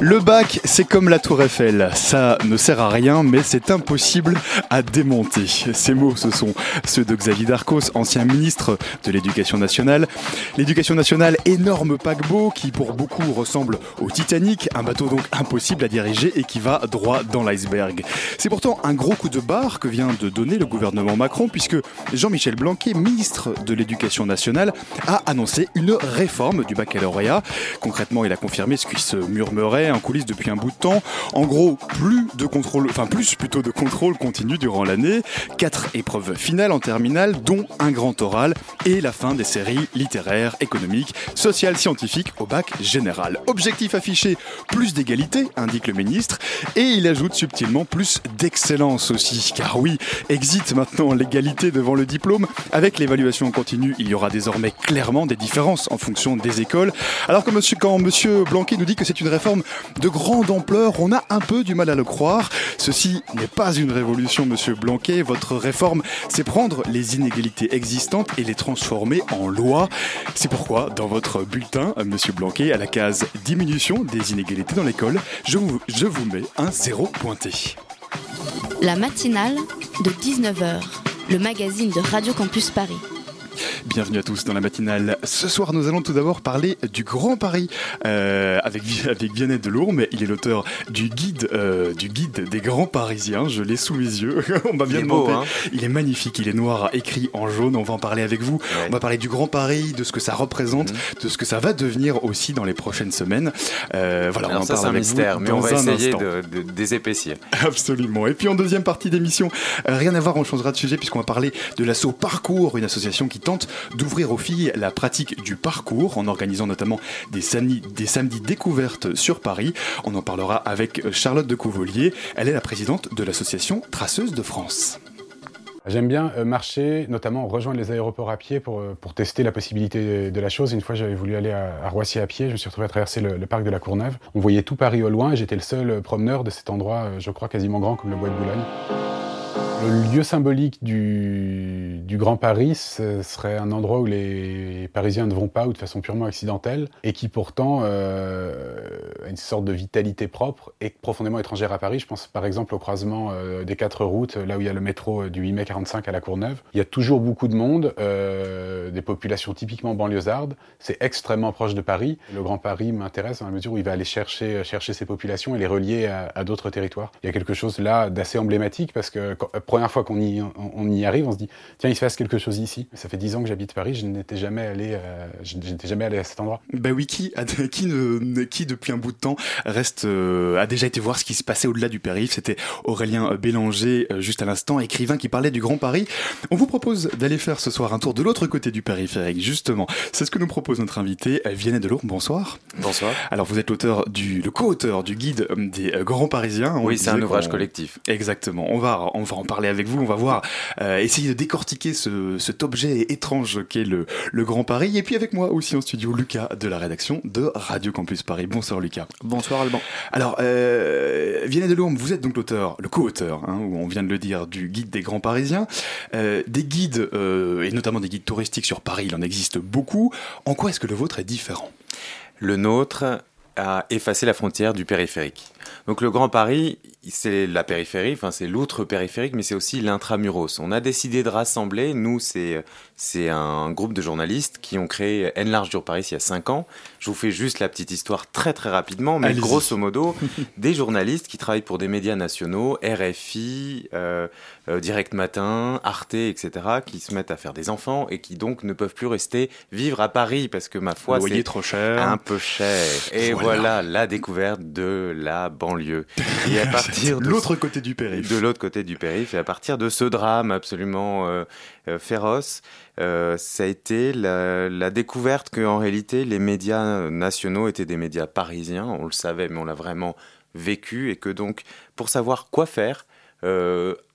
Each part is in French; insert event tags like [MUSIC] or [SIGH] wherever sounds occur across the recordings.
Le bac, c'est comme la tour Eiffel. Ça ne sert à rien, mais c'est impossible à démonter. Ces mots, ce sont ceux de Xavier Darcos, ancien ministre de l'Éducation nationale. L'éducation nationale, énorme paquebot qui pour beaucoup ressemble au Titanic, un bateau donc impossible à diriger et qui va droit dans l'iceberg. C'est pourtant un gros coup de barre que vient de donner le gouvernement Macron puisque Jean-Michel Blanquet, ministre de l'Éducation nationale, a annoncé une réforme du baccalauréat. Concrètement, il a confirmé ce qui se murmurait en coulisses depuis un bout de temps. En gros, plus de contrôle, enfin plus plutôt de contrôle continu durant l'année. Quatre épreuves finales en terminale, dont un grand oral et la fin des séries littéraires, économiques, sociales, scientifiques au bac général. Objectif affiché, plus d'égalité, indique le ministre, et il ajoute subtilement plus d'excellence aussi. Car oui, exit maintenant l'égalité devant le diplôme. Avec l'évaluation en continu, il y aura désormais clairement des différences en fonction des écoles. Alors que quand monsieur Blanquet nous dit que c'est une réforme de grande ampleur, on a un peu du mal à le croire. Ceci n'est pas une révolution, monsieur Blanquet. Votre réforme, c'est prendre les inégalités existantes et les transformer en loi. C'est pourquoi, dans votre bulletin, monsieur Blanquet, à la case diminution des inégalités dans l'école, je vous, je vous mets un zéro pointé. La matinale de 19h, le magazine de Radio Campus Paris. Bienvenue à tous dans la matinale. Ce soir, nous allons tout d'abord parler du Grand Paris euh, avec, avec Vianney Delourme. Il est l'auteur du guide euh, du guide des grands Parisiens. Je l'ai sous mes yeux. [LAUGHS] On m'a bien beau, demandé. hein. Il est magnifique. Il est noir, écrit en jaune. On va en parler avec vous. Ouais. On va parler du Grand Paris, de ce que ça représente, Mhm. de ce que ça va devenir aussi dans les prochaines semaines. Euh, voilà, on Alors en ça parle c'est un avec vous mystère, mais on va essayer de, de- désépaissir. [LAUGHS] Absolument. Et puis en deuxième partie d'émission, rien à voir, on changera de sujet puisqu'on va parler de l'assaut Parcours, une association qui tente d'ouvrir aux filles la pratique du parcours en organisant notamment des samedis, découvertes sur Paris. On en parlera avec Charlotte de Couvelier. Elle est la présidente de l'association Traceuse de France. J'aime bien euh, marcher, notamment rejoindre les aéroports à pied pour, euh, pour tester la possibilité de la chose. Une fois, j'avais voulu aller à, Roissy à pied, je me suis retrouvé à traverser le, le parc de la Courneuve. On voyait tout Paris au loin et j'étais le seul euh, promeneur de cet endroit, je crois, quasiment grand comme le bois de Boulogne. Le lieu symbolique du, Grand Paris, ce serait un endroit où les Parisiens ne vont pas ou de façon purement accidentelle et qui pourtant euh, a une sorte de vitalité propre et profondément étrangère à Paris. Je pense par exemple au croisement euh, des quatre routes, là où il y a le métro euh, du 8 mai 45 à la Courneuve. Il y a toujours beaucoup de monde, des populations typiquement banlieusardes. C'est extrêmement proche de Paris. Le Grand Paris m'intéresse dans la mesure où il va aller chercher, ces populations et les relier à, d'autres territoires. Il y a quelque chose là d'assez emblématique parce que première fois qu'on y, on, on y arrive, on se dit tiens, il se passe quelque chose ici. Ça fait dix ans que j'habite Paris, je n'étais jamais allé, euh, je n'étais jamais allé à cet endroit. Ben oui, qui, a- [LAUGHS] qui, ne, ne- qui depuis un bout de temps reste, euh, a déjà été voir ce qui se passait au-delà du périph'. C'était Aurélien Bélanger, euh, juste à l'instant, écrivain qui parlait du Grand Paris. On vous propose d'aller faire ce soir un tour de l'autre côté du périphérique, justement. C'est ce que nous propose notre invité, Vianney Delourme. Bonsoir. Bonsoir. Alors, vous êtes l'auteur du, le co-auteur du guide des Grands Parisiens. On Oui, c'est un ouvrage collectif. Exactement. On va, on va en parler avec vous. On va voir, euh, essayer de décortiquer ce, cet objet étrange qu'est le, le Grand Paris. Et puis avec moi aussi en studio, Lucas de la rédaction de Radio Campus Paris. Bonsoir Lucas. bonsoir Alban. Alors, euh, Vianney Delourme, vous êtes donc l'auteur, le co-auteur, hein, où on vient de le dire, du guide des Grands Parisiens. Euh, des guides, euh, et notamment des guides touristiques sur Paris, il en existe beaucoup. En quoi est-ce que le vôtre est différent? Le nôtre a effacé la frontière du périphérique. Donc le Grand Paris, c'est la périphérie, enfin c'est l'outre périphérique, mais c'est aussi l'intramuros. On a décidé de rassembler, nous c'est c'est un groupe de journalistes qui ont créé Enlarge sur Paris il y a 5 ans. Je vous fais juste la petite histoire très très rapidement, mais grosso modo, [LAUGHS] des journalistes qui travaillent pour des médias nationaux, RFI, euh, euh, Direct Matin, Arte, etc., qui se mettent à faire des enfants et qui donc ne peuvent plus rester vivre à Paris parce que ma foi, c'est trop cher. un peu cher. Et Voilà. voilà. la découverte de la banlieue. Et à partir [LAUGHS] partir de l'autre côté du périph. De l'autre côté du périph. Et à partir de ce drame absolument euh, euh, féroce, euh, ça a été la, la découverte qu'en réalité, les médias nationaux étaient des médias parisiens. On le savait, mais on l'a vraiment vécu. Et que donc, pour savoir quoi faire,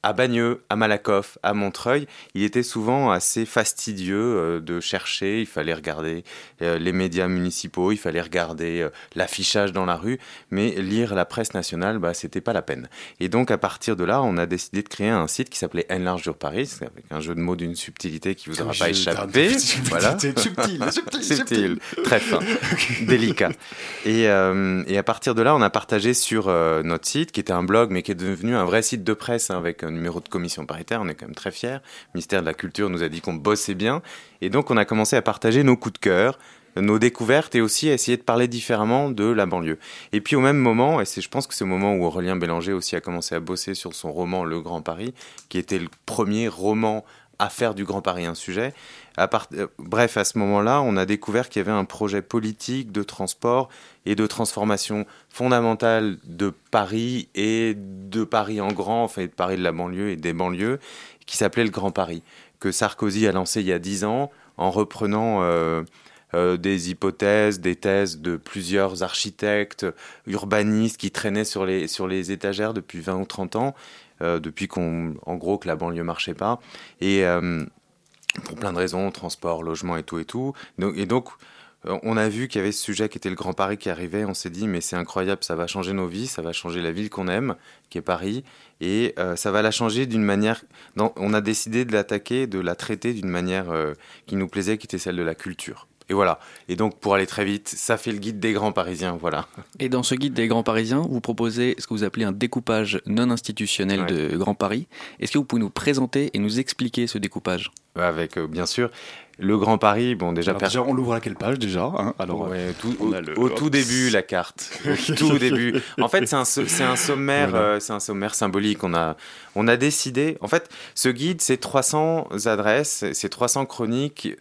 à Bagneux, à Malakoff, à Montreuil, il était souvent assez fastidieux euh, de chercher. Il fallait regarder euh, les médias municipaux, il fallait regarder euh, l'affichage dans la rue, mais lire la presse nationale, bah, c'était pas la peine. Et donc, à partir de là, on a décidé de créer un site qui s'appelait Enlarge sur Paris, avec un jeu de mots d'une subtilité qui vous aura pas échappé. Voilà. subtil, subtil, [LAUGHS] subtil, très fin, [LAUGHS] délicat. Et, euh, et, à partir de là, on a partagé sur euh, notre site, qui était un blog, mais qui est devenu un vrai site de presse hein, avec numéro de commission paritaire. On est quand même très fiers. Le ministère de la Culture nous a dit qu'on bossait bien. Et donc, on a commencé à partager nos coups de cœur, nos découvertes et aussi à essayer de parler différemment de la banlieue. Et puis au même moment, et c'est je pense que c'est au moment où Aurélien Bélanger aussi a commencé à bosser sur son roman Le Grand Paris, qui était le premier roman à faire du Grand Paris un sujet. Euh, bref, à ce moment-là, on a découvert qu'il y avait un projet politique de transport et de transformation fondamentale de Paris et de Paris en grand, enfin de Paris de la banlieue et des banlieues, qui s'appelait le Grand Paris, que Sarkozy a lancé il y a dix ans en reprenant euh, euh, des hypothèses, des thèses de plusieurs architectes, urbanistes qui traînaient sur les, sur les étagères depuis 20 ou 30 ans, depuis qu'on, en gros, que la banlieue marchait pas. Et pour plein de raisons, transport, logement et tout et tout. Donc, et donc, euh, on a vu qu'il y avait ce sujet qui était le Grand Paris qui arrivait. On s'est dit, mais c'est incroyable, ça va changer nos vies, ça va changer la ville qu'on aime, qui est Paris, et euh, ça va la changer d'une manière. Non, on a décidé de l'attaquer, de la traiter d'une manière euh, qui nous plaisait, qui était celle de la culture. Et voilà. Et donc, pour aller très vite, ça fait le guide des grands parisiens. Voilà. Et dans ce guide des grands parisiens, vous proposez ce que vous appelez un découpage non institutionnel Ouais. de Grand Paris. Est-ce que vous pouvez nous présenter et nous expliquer ce découpage? Avec, euh, bien sûr, le Grand Paris. Bon, déjà, Alors, per- déjà, on l'ouvre à quelle page déjà hein? Alors, Ouais, tout- on au, a le- au tout début la carte. [LAUGHS] Au tout début. En fait, c'est un, so- c'est un sommaire, Voilà. euh, c'est un sommaire symbolique. On a, on a décidé. En fait, ce guide, c'est 300 adresses, c'est 300 chroniques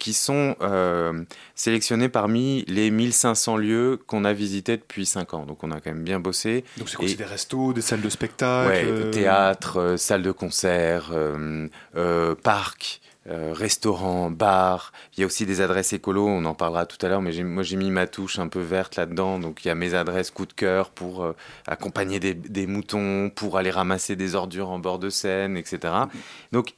qui sont euh, sélectionnées parmi les 1500 lieux qu'on a visités depuis 5 ans. Donc, on a quand même bien bossé. donc c'est quoi Et- des restos, des salles de spectacle? Ouais, euh, théâtre, euh, salle de concert, euh, euh, parc, euh, restaurant, bar. Il y a aussi des adresses écolo, on en parlera tout à l'heure, mais moi j'ai mis ma touche un peu verte là-dedans. Donc il y a mes adresses coup de cœur pour euh, accompagner des, moutons, pour aller ramasser des ordures en bord de Seine, etc. Donc,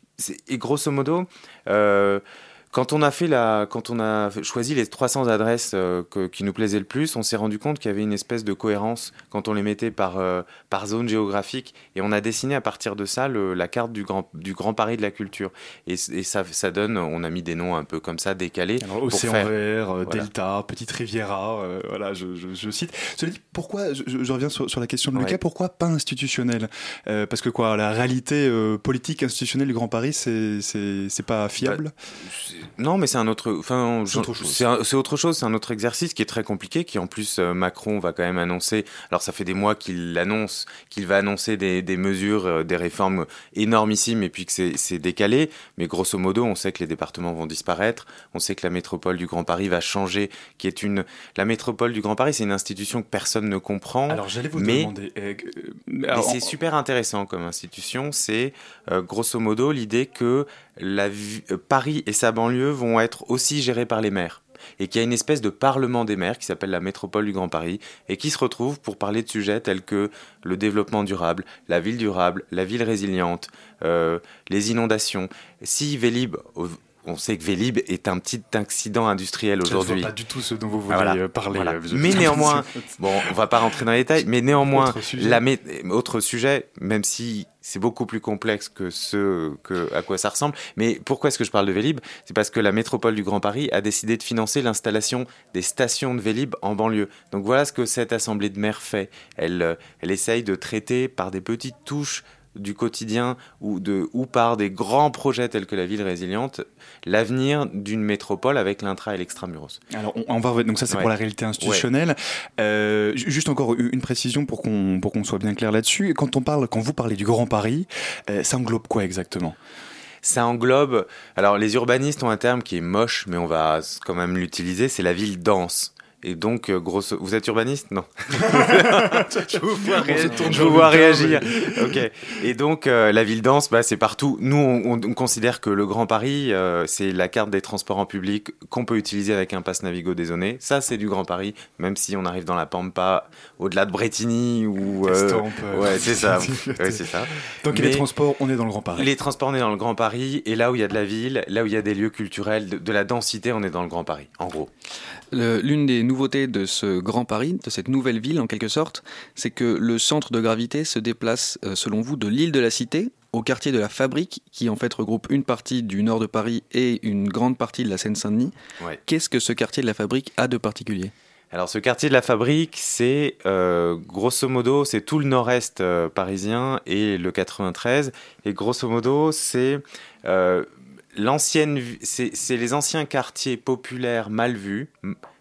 et grosso modo, euh, quand on a fait la, quand on a choisi les 300 adresses euh, que- qui nous plaisaient le plus, on s'est rendu compte qu'il y avait une espèce de cohérence quand on les mettait par, euh, par zone géographique, et on a dessiné à partir de ça le- la carte du grand, du grand Paris de la culture. Et, ça, ça donne, on a mis des noms un peu comme ça, décalés. Alors, Océan faire- Vert, euh, Voilà. Delta, Petite Riviera, voilà, je, je- je cite. Cela dit, pourquoi, je, je reviens sur, sur la question de Lucas, Ouais. pourquoi pas institutionnel? Parce que quoi, la réalité politique institutionnelle du Grand Paris, c'est pas fiable? C'est- Non, mais c'est un autre. Enfin, C'est autre chose. C'est autre chose. C'est un autre exercice qui est très compliqué, qui en plus euh, Macron va quand même annoncer. Alors ça fait des mois qu'il l'annonce, qu'il va annoncer des, des mesures, euh, des réformes énormissimes, et puis que c'est décalé. Mais grosso modo, on sait que les départements vont disparaître. On sait que la métropole du Grand Paris va changer, qui est une. La métropole du Grand Paris, c'est une institution que personne ne comprend. Alors j'allais vous mais- demander. euh, Mais c'est en- super intéressant comme institution. C'est grosso modo l'idée que la euh, Paris et sa banlieue vont être aussi gérés par les maires. Et qu'il y a une espèce de parlement des maires qui s'appelle la métropole du Grand Paris et qui se retrouve pour parler de sujets tels que le développement durable, la ville durable, la ville résiliente, euh, les inondations. Si Vélib, on sait que Vélib est un petit accident industriel aujourd'hui. pas du tout ce dont vous voulez Ah, voilà. euh, parler. Voilà. Mais néanmoins, [LAUGHS] Bon, on va pas rentrer dans les détails, mais néanmoins, Autre sujet. la mé- autre sujet, même si c'est beaucoup plus complexe que ce à quoi ça ressemble. Mais pourquoi est-ce que je parle de Vélib? C'est parce que la métropole du Grand Paris a décidé de financer l'installation des stations de Vélib en banlieue. Donc voilà ce que cette assemblée de maires fait. Elle, euh, elle essaye de traiter par des petites touches du quotidien ou, de, ou par des grands projets tels que la ville résiliente, l'avenir d'une métropole avec l'intra et l'extramuros. Alors, on, on va donc ça c'est Ouais. pour la réalité institutionnelle. Euh, ju- juste encore une une précision pour qu'on pour qu'on soit bien clair là-dessus. Quand on parle, quand vous parlez du Grand Paris, euh, ça englobe quoi exactement? Ça englobe. Alors, les urbanistes ont un terme qui est moche, mais on va quand même l'utiliser c'est la ville dense. Et donc, euh, grosso... vous êtes urbaniste? Non. [LAUGHS] je vous vois, je vous vois réagir. ok. Et donc, euh, la ville dense, bah, c'est partout. Nous, on, on, considère que le Grand Paris, euh, c'est la carte des transports en public qu'on peut utiliser avec un pass Navigo dézoné. Ça, c'est du Grand Paris, même si on arrive dans la Pampa, au-delà de Bretigny ou. ouais, c'est ça. [LAUGHS] ouais, c'est ça. Donc, les transports, on est dans le Grand Paris. Les transports, on est dans le Grand Paris. Et là où il y a de la ville, là où il y a des lieux culturels, de, de la densité, on est dans le Grand Paris, en gros. L'une des nouveautés de ce Grand Paris, de cette nouvelle ville en quelque sorte, c'est que le centre de gravité se déplace, euh, selon vous, de l'île de la Cité au quartier de la Fabrique, qui en fait regroupe une partie du nord de Paris et une grande partie de la Seine-Saint-Denis. Ouais. Qu'est-ce que ce quartier de la Fabrique a de particulier? Alors ce quartier de la Fabrique, c'est euh, grosso modo, c'est tout le nord-est euh, parisien et le 93. Et grosso modo, c'est euh, l'ancienne, c'est les anciens quartiers populaires mal vus,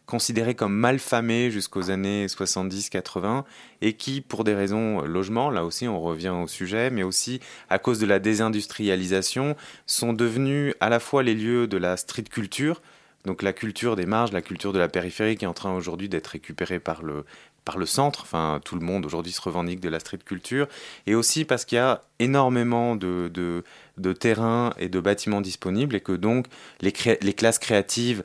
considérés comme mal famés jusqu'aux années 70-80, et qui, pour des raisons logement, là aussi on revient au sujet, mais aussi à cause de la désindustrialisation, sont devenus à la fois les lieux de la street culture, donc la culture des marges, la culture de la périphérie qui est en train aujourd'hui d'être récupérée par le, par le centre. Enfin, tout le monde aujourd'hui se revendique de la street culture. Et aussi parce qu'il y a énormément de, de, de terrains et de bâtiments disponibles et que donc les, cré les classes créatives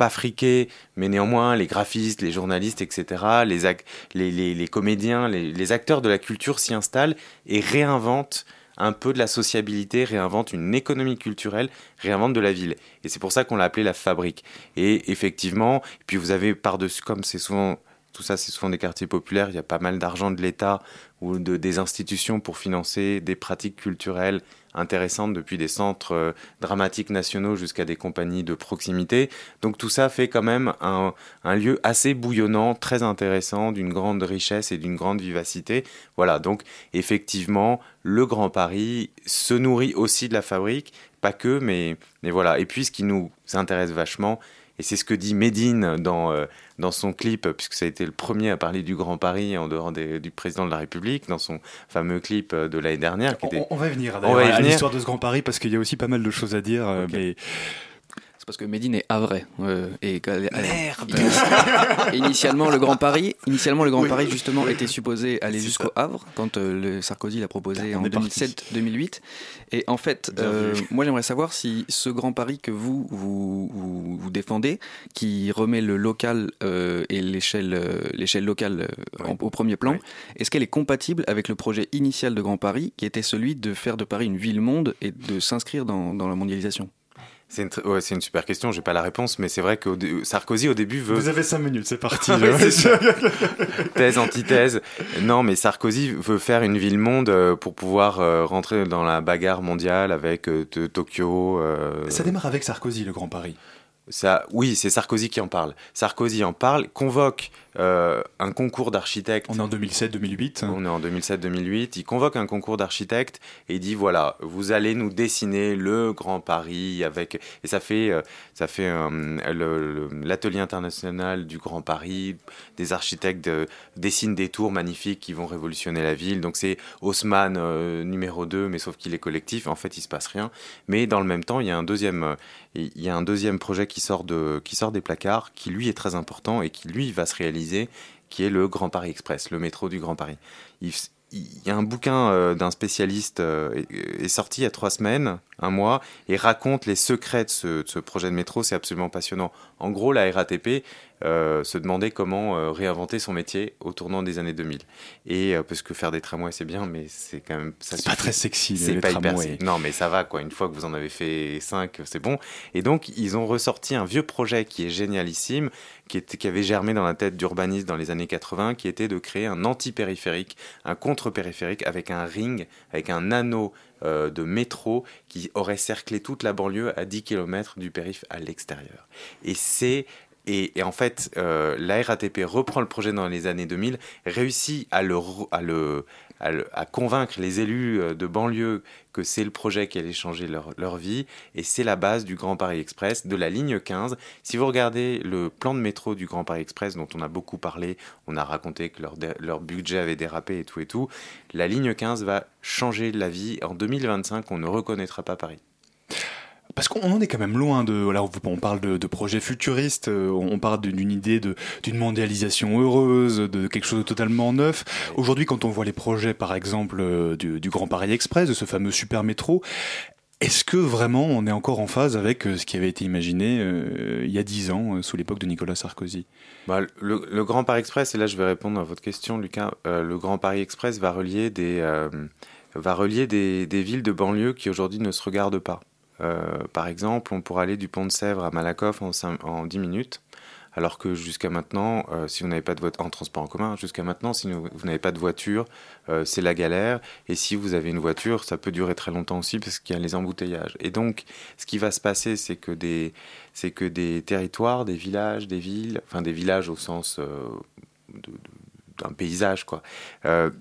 pas friquées, mais néanmoins les graphistes, les journalistes, etc., les, les, les, comédiens, les, les acteurs de la culture s'y installent et réinventent un peu de la sociabilité, réinvente une économie culturelle, réinvente de la ville. Et c'est pour ça qu'on l'a appelé la fabrique. Et effectivement, puis vous avez par-dessus, comme c'est souvent, tout ça c'est souvent des quartiers populaires, il y a pas mal d'argent de l'État ou de, des institutions pour financer des pratiques culturelles intéressantes depuis des centres euh, dramatiques nationaux jusqu'à des compagnies de proximité. Donc tout ça fait quand même un, un lieu assez bouillonnant, très intéressant, d'une grande richesse et d'une grande vivacité. Voilà, donc effectivement, le Grand Paris se nourrit aussi de la fabrique, pas que, mais, mais voilà. Et puis ce qui nous intéresse vachement, et c'est ce que dit Médine dans, euh, dans son clip, puisque ça a été le premier à parler du Grand Paris en dehors des, du président de la République, dans son fameux clip de l'année dernière. Qui on, était... on, va venir, On va y à l'histoire de ce Grand Paris parce qu'il y a aussi pas mal de choses à dire. euh, mais C'est parce que Médine est havrais. euh, et qu'elle- elle- Merde Et initialement, le Grand Paris, initialement, le Grand Oui. Paris, justement, était supposé aller C'est jusqu'au. Havre, quand euh, le Sarkozy l'a proposé en est parti. 2007-2008. Et en fait, Bien euh, vu. moi, j'aimerais savoir si ce Grand Paris que vous, vous, vous, vous défendez, qui remet le local euh, et l'échelle euh, l'échelle locale euh, en- au premier plan, est-ce qu'elle est compatible avec le projet initial de Grand Paris, qui était celui de faire de Paris une ville-monde et de s'inscrire dans, dans la mondialisation? C'est une, ouais, super question, j'ai pas la réponse, mais c'est vrai que Sarkozy au début veut Vous avez 5 minutes, c'est parti. [LAUGHS] Thèse, antithèse. Non, mais Sarkozy veut faire une ville-monde euh, pour pouvoir euh, rentrer dans la bagarre mondiale avec euh, Tokyo. euh, Ça démarre avec Sarkozy, le Grand Paris. ça, oui, c'est Sarkozy qui en parle. Sarkozy en parle, convoque euh, un concours d'architectes. On est en 2007-2008. On est en 2007-2008. Il convoque un concours d'architectes et il dit voilà, vous allez nous dessiner le Grand Paris avec et ça fait euh, ça fait euh, l'atelier international du Grand Paris. Des architectes dessinent des tours magnifiques qui vont révolutionner la ville. Donc c'est Haussmann euh, numéro 2, mais sauf qu'il est collectif. En fait, il se passe rien. Mais dans le même temps, il y a un deuxième il y a un deuxième projet qui sort de qui sort des placards, qui lui est très important et qui lui va se réaliser qui est le Grand Paris Express, le métro du Grand Paris. Il, y a un bouquin euh, d'un spécialiste euh, est, est sorti il y a trois semaines, un mois, et raconte les secrets de ce, de ce projet de métro. C'est absolument passionnant. En gros, la RATP euh, se demandait comment euh, réinventer son métier au tournant des années 2000. Et euh, parce que faire des tramways c'est bien, mais c'est quand même ça C'est pas très sexy, C'est le pas hyper tramway. sexy. Non, mais ça va, quoi. Une fois que vous en avez fait 5, c'est bon. Et donc, ils ont ressorti un vieux projet qui est génialissime, qui, était, qui avait germé dans la tête d'urbanistes dans les années 80, qui était de créer un anti-périphérique, un contre-périphérique avec un ring, avec un anneau euh, de métro qui aurait cerclé toute la banlieue à 10 km du périph' à l'extérieur. Et c'est et, en fait, euh, la RATP reprend le projet dans les années 2000, réussit à, à, le, à, convaincre les élus euh, de banlieue que c'est le projet qui allait changer leur, leur vie, et c'est la base du Grand Paris Express, de la ligne 15. Si vous regardez le plan de métro du Grand Paris Express, dont on a beaucoup parlé, on a raconté que leur, leur budget avait dérapé et tout et tout, la ligne 15 va changer la vie. En 2025, on ne reconnaîtra pas Paris. Parce qu'on en est quand même loin de. Alors, on parle de, projets futuristes, euh, on parle d'une idée d'une mondialisation heureuse, de quelque chose de totalement neuf. Aujourd'hui, quand on voit les projets, par exemple, euh, du, Grand Paris Express, de ce fameux super métro, est-ce que vraiment on est encore en phase avec euh, ce qui avait été imaginé il y a dix ans, sous l'époque de Nicolas Sarkozy? Bah, le, Grand Paris Express, et là je vais répondre à votre question, Lucas, le Grand Paris Express va relier des villes de banlieue qui aujourd'hui ne se regardent pas. Euh, par exemple, on pourrait aller du pont de Sèvres à Malakoff en, en 10 minutes. Alors que jusqu'à maintenant, euh, si vous n'avez pas de voiture en transport en commun, jusqu'à maintenant, si vous, n'avez pas de voiture, euh, c'est la galère. Et si vous avez une voiture, ça peut durer très longtemps aussi parce qu'il y a les embouteillages. Et donc, ce qui va se passer, c'est que des, c'est que des territoires, des villages, des villes, enfin des villages au sens d'un paysage, quoi,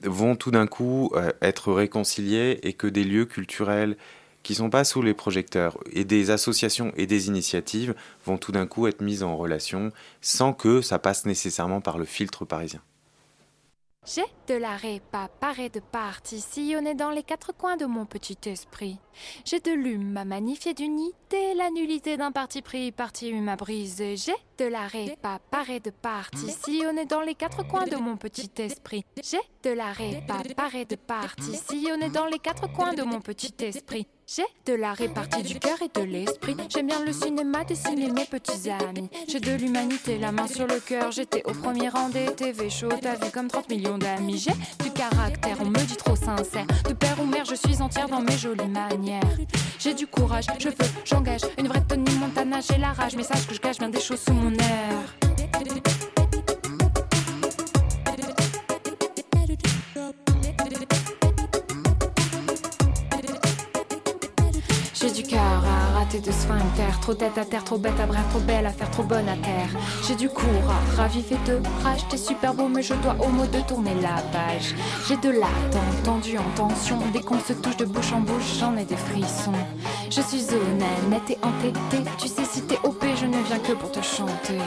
vont tout d'un coup être réconciliés et que des lieux culturels qui sont pas sous les projecteurs et des associations et des initiatives vont tout d'un coup être mises en relation sans que ça passe nécessairement par le filtre parisien. J'ai de la répa, paré de partie, sillonné dans les quatre coins de mon petit esprit. J'ai de l'hume à magnifier d'unité, la nullité d'un parti pris, parti hume à briser. J'ai de la répa, paré de partie, sillonné dans les quatre coins de mon petit esprit. J'ai de la répa, paré de partie, sillonné dans les quatre coins de mon petit esprit. J'ai de la répartie du cœur et de l'esprit. J'aime bien le cinéma, dessiner mes petits amis. J'ai de l'humanité, la main sur le cœur. J'étais au premier rang des TV show, t'as vu comme 30 millions d'amis. J'ai du caractère, on me dit trop sincère. De père ou mère, je suis entière dans mes jolies manières. J'ai du courage, je veux, j'engage. Une vraie Tony Montana, j'ai la rage. Mais sache que je cache bien des choses sous mon air. De sphincter, trop tête à terre, trop bête à bref, trop belle à faire, trop bonne à terre. J'ai du cours à raviver de rage, t'es super beau, mais je dois au mot de tourner la page. J'ai de l'attente, tendu en tension, dès qu'on se touche de bouche en bouche, j'en ai des frissons. Je suis honnête et entêtée, tu sais si t'es OP, je ne viens que pour te chanter.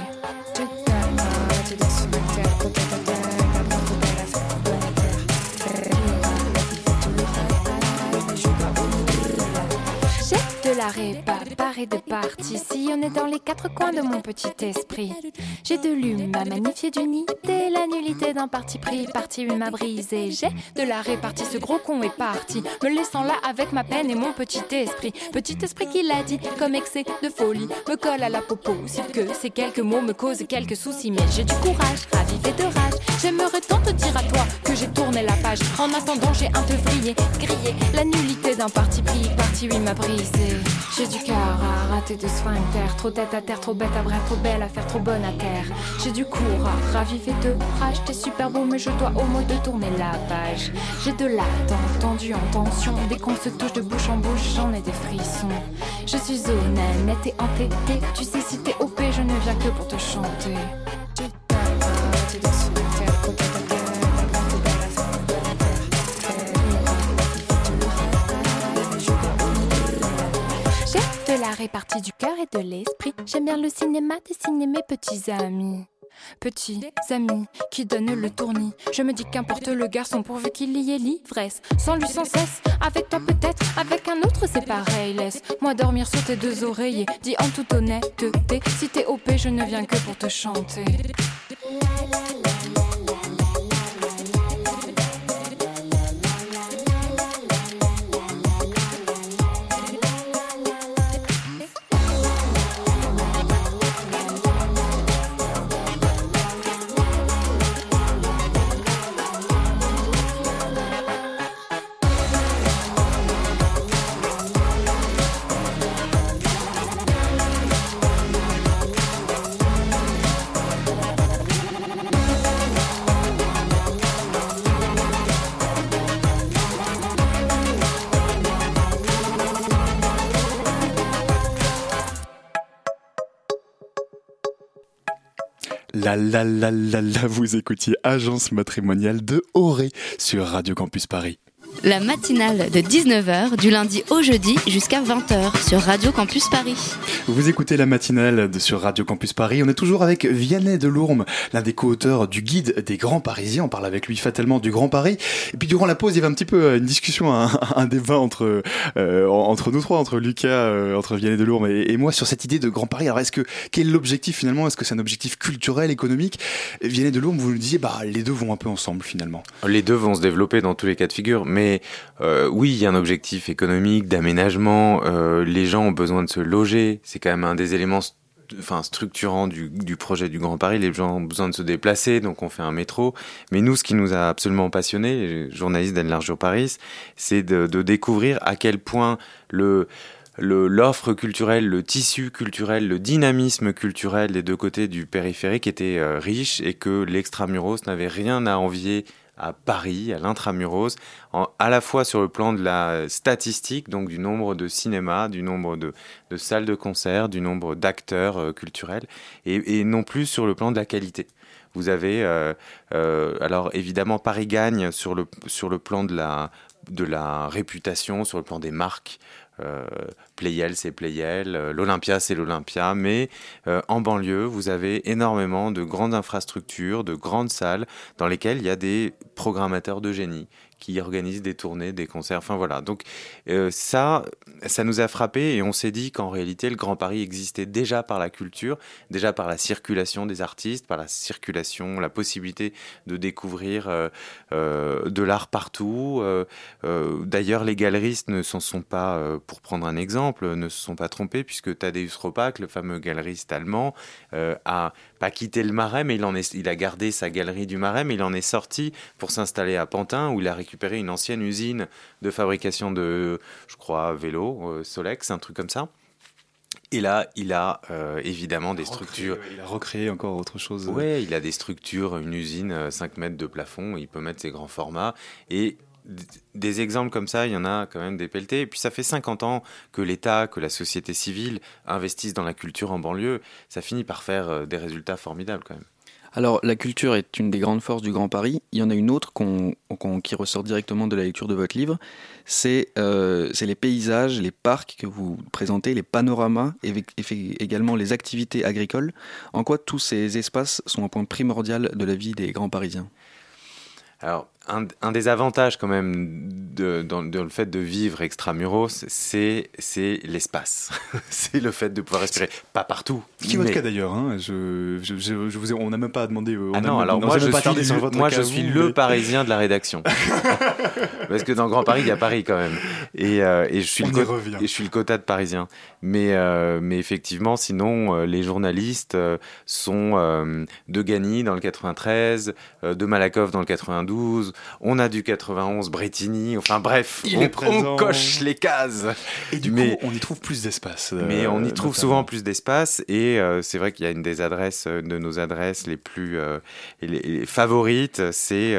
De sphincter, trop tête à terre. de la répa, paré de partie, sillonné dans les quatre coins de mon petit esprit. J'ai de l'hume à magnifier d'unité, la nullité d'un parti pris, parti à briser. J'ai de la répartie, ce gros con est parti, me laissant là avec ma peine et mon petit esprit. Petit esprit qui l'a dit, comme excès de folie, me colle à la popo, si que ces quelques mots me causent quelques soucis. Mais j'ai du courage, ravivé de rage, j'aimerais tant te dire à toi que j'ai tourné la page. En attendant, j'ai un peu vrillé, grillé, la nullité d'un parti pris, parti à briser. J'ai du cœur à rater de sphincter, trop tête à terre, trop bête à bref, trop belle à faire, trop bonne à terre. J'ai du cours à raviver de rage, t'es super beau, mais je dois au mot de tourner la page. J'ai de l'attente, tendu en tension, dès qu'on se touche de bouche en bouche, j'en ai des frissons. Je suis honnête, nette et entêtée, tu sais si t'es OP, je ne viens que pour te chanter. La répartie du cœur et de l'esprit. J'aime bien le cinéma, dessiner mes petits amis. Petits amis qui donnent le tournis. Je me dis qu'importe le garçon pourvu qu'il y ait l'ivresse. Sans lui sans cesse, avec toi peut-être, avec un autre c'est pareil. Laisse-moi dormir sur tes deux oreillers. Dis en toute honnêteté, si t'es OP, je ne viens que pour te chanter. La la, vous écoutiez Agence matrimoniale de Auré sur Radio Campus Paris. La matinale de 19h du lundi au jeudi jusqu'à 20h sur Radio Campus Paris. Vous écoutez la matinale de, sur Radio Campus Paris. On est toujours avec Vianney Delourme, l'un des co-auteurs du guide des grands parisiens. On parle avec lui fatalement du Grand Paris. Et puis durant la pause, il y avait un petit peu euh, une discussion, un, [LAUGHS] un débat entre, euh, entre nous trois, entre Lucas, euh, entre Vianney Delourme et, et, moi sur cette idée de Grand Paris. Alors est-ce que quel est l'objectif finalement? Est-ce que c'est un objectif culturel, économique? Vianney Delourme, vous nous disiez, bah les deux vont un peu ensemble finalement. Les deux vont se développer dans tous les cas de figure, mais euh, oui, il y a un objectif économique, d'aménagement. Euh, les gens ont besoin de se loger. C'est quand même un des éléments enfin structurant du, projet du Grand Paris. Les gens ont besoin de se déplacer, donc on fait un métro. Mais nous, ce qui nous a absolument passionnés, journalistes d'Enlargeur Paris, c'est de, découvrir à quel point l'offre culturelle, le tissu culturel, le dynamisme culturel des deux côtés du périphérique était euh, riche et que l'extramuros n'avait rien à envier à Paris, à l'intramuros, à la fois sur le plan de la statistique, donc du nombre de cinémas, du nombre de, salles de concert, du nombre d'acteurs euh, culturels, et, et, non plus sur le plan de la qualité. Vous avez, euh, euh, alors évidemment, Paris gagne sur le, sur le plan de la, de la réputation, sur le plan des marques. Euh, Playel, c'est Playel, euh, l'Olympia, c'est l'Olympia, mais euh, en banlieue, vous avez énormément de grandes infrastructures, de grandes salles dans lesquelles il y a des programmateurs de génie qui organisent des tournées, des concerts, enfin voilà. Donc euh, ça, ça nous a frappé et on s'est dit qu'en réalité, le Grand Paris existait déjà par la culture, déjà par la circulation des artistes, par la circulation, la possibilité de découvrir euh, euh, de l'art partout. D'ailleurs, les galeristes ne s'en sont pas, pour prendre un exemple, ne se sont pas trompés puisque Tadeusz Ropak, le fameux galeriste allemand, a pas quitté le Marais, mais il, en est, il a gardé sa galerie du Marais, mais il en est sorti pour s'installer à Pantin, où il a récupéré une ancienne usine de fabrication de, je crois, vélo, euh, Solex, un truc comme ça. Et là, il a euh, évidemment des recréé, structures. Il a recréé encore autre chose. Ouais, il a des structures, une usine, 5 mètres de plafond, il peut mettre ses grands formats. Et des exemples comme ça, il y en a quand même des pelletés. Et puis ça fait 50 ans que l'État, que la société civile investissent dans la culture en banlieue. Ça finit par faire euh, des résultats formidables quand même. Alors, la culture est une des grandes forces du Grand Paris. Il y en a une autre qu'on, qui ressort directement de la lecture de votre livre. C'est, euh, les paysages, les parcs que vous présentez, les panoramas et, et également les activités agricoles. En quoi tous ces espaces sont un point primordial de la vie des grands Parisiens? Alors, un, un, des avantages quand même de, dans, le fait de vivre extramuros, c'est l'espace, [LAUGHS] c'est le fait de pouvoir respirer, pas partout. Ce qui est mais... votre cas d'ailleurs. Hein? Je, je, je, je, vous ai, on n'a même pas demandé. ah non, alors moi je suis, sur votre moi je suis le mais... Parisien de la rédaction, [LAUGHS] parce que dans Grand Paris il y a Paris quand même, et, euh, et je suis on le et je suis le quota de Parisien. Mais euh, mais effectivement, sinon euh, les journalistes euh, sont euh, de Gagny dans le 93, de Malakoff dans le 92 on a du 91 Bretigny, enfin bref, Il on, on, coche les cases. Et du mais, coup, on y trouve plus d'espace. Euh, mais on y trouve souvent plus d'espace et euh, c'est vrai qu'il y a une des adresses euh, de nos adresses les plus euh, les, les, favorites, c'est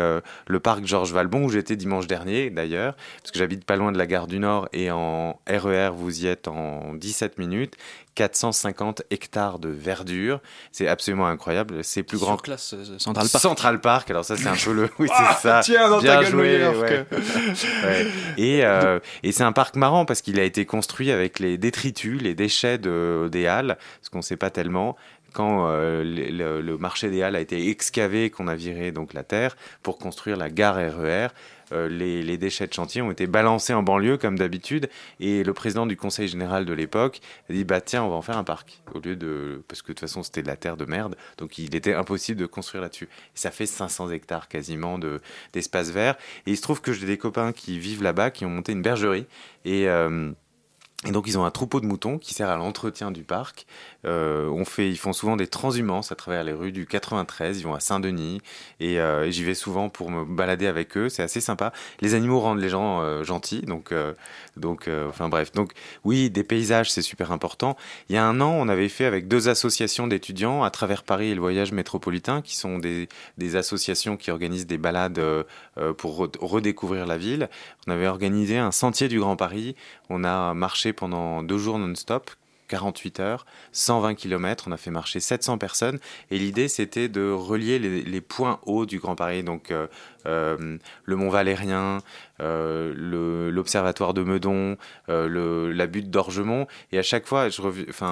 le parc Georges Valbon où j'étais dimanche dernier d'ailleurs, parce que j'habite pas loin de la gare du Nord et en RER vous y êtes en 17 minutes 450 hectares de verdure. C'est absolument incroyable. C'est plus grand. classe euh, Central Park. Central Park. Alors ça, c'est un peu le. [LAUGHS] Oui, c'est ah, ça. Tiens, dans Bien ta joué. gueule, Ouais. [LAUGHS] ouais. Et, euh, et c'est un parc marrant parce qu'il a été construit avec les détritus, les déchets de, des halles, ce qu'on ne sait pas tellement quand euh, le, le, marché des Halles a été excavé, qu'on a viré donc la terre pour construire la gare RER, euh, les, les, déchets de chantier ont été balancés en banlieue comme d'habitude et le président du conseil général de l'époque a dit bah tiens on va en faire un parc au lieu de parce que de toute façon c'était de la terre de merde donc il était impossible de construire là-dessus. Ça fait 500 hectares quasiment de d'espace vert. Et il se trouve que j'ai des copains qui vivent là-bas qui ont monté une bergerie et euh, et donc ils ont un troupeau de moutons qui sert à l'entretien du parc. Euh, on fait, ils font souvent des transhumances à travers les rues du 93. Ils vont à Saint-Denis et, euh, et j'y vais souvent pour me balader avec eux. C'est assez sympa. Les animaux rendent les gens euh, gentils, donc donc enfin bref. Donc oui, des paysages c'est super important. Il y a un an, on avait fait avec deux associations d'étudiants à travers Paris et le voyage métropolitain, qui sont des, des associations qui organisent des balades pour re redécouvrir la ville. On avait organisé un sentier du Grand Paris. On a marché pendant deux jours non-stop, 48 heures, 120 km, on a fait marcher 700 personnes. Et l'idée c'était de relier les, points hauts du Grand Paris, donc euh, euh, le Mont Valérien, euh, l'Observatoire de Meudon, le, la butte d'Orgemont. Et à chaque fois,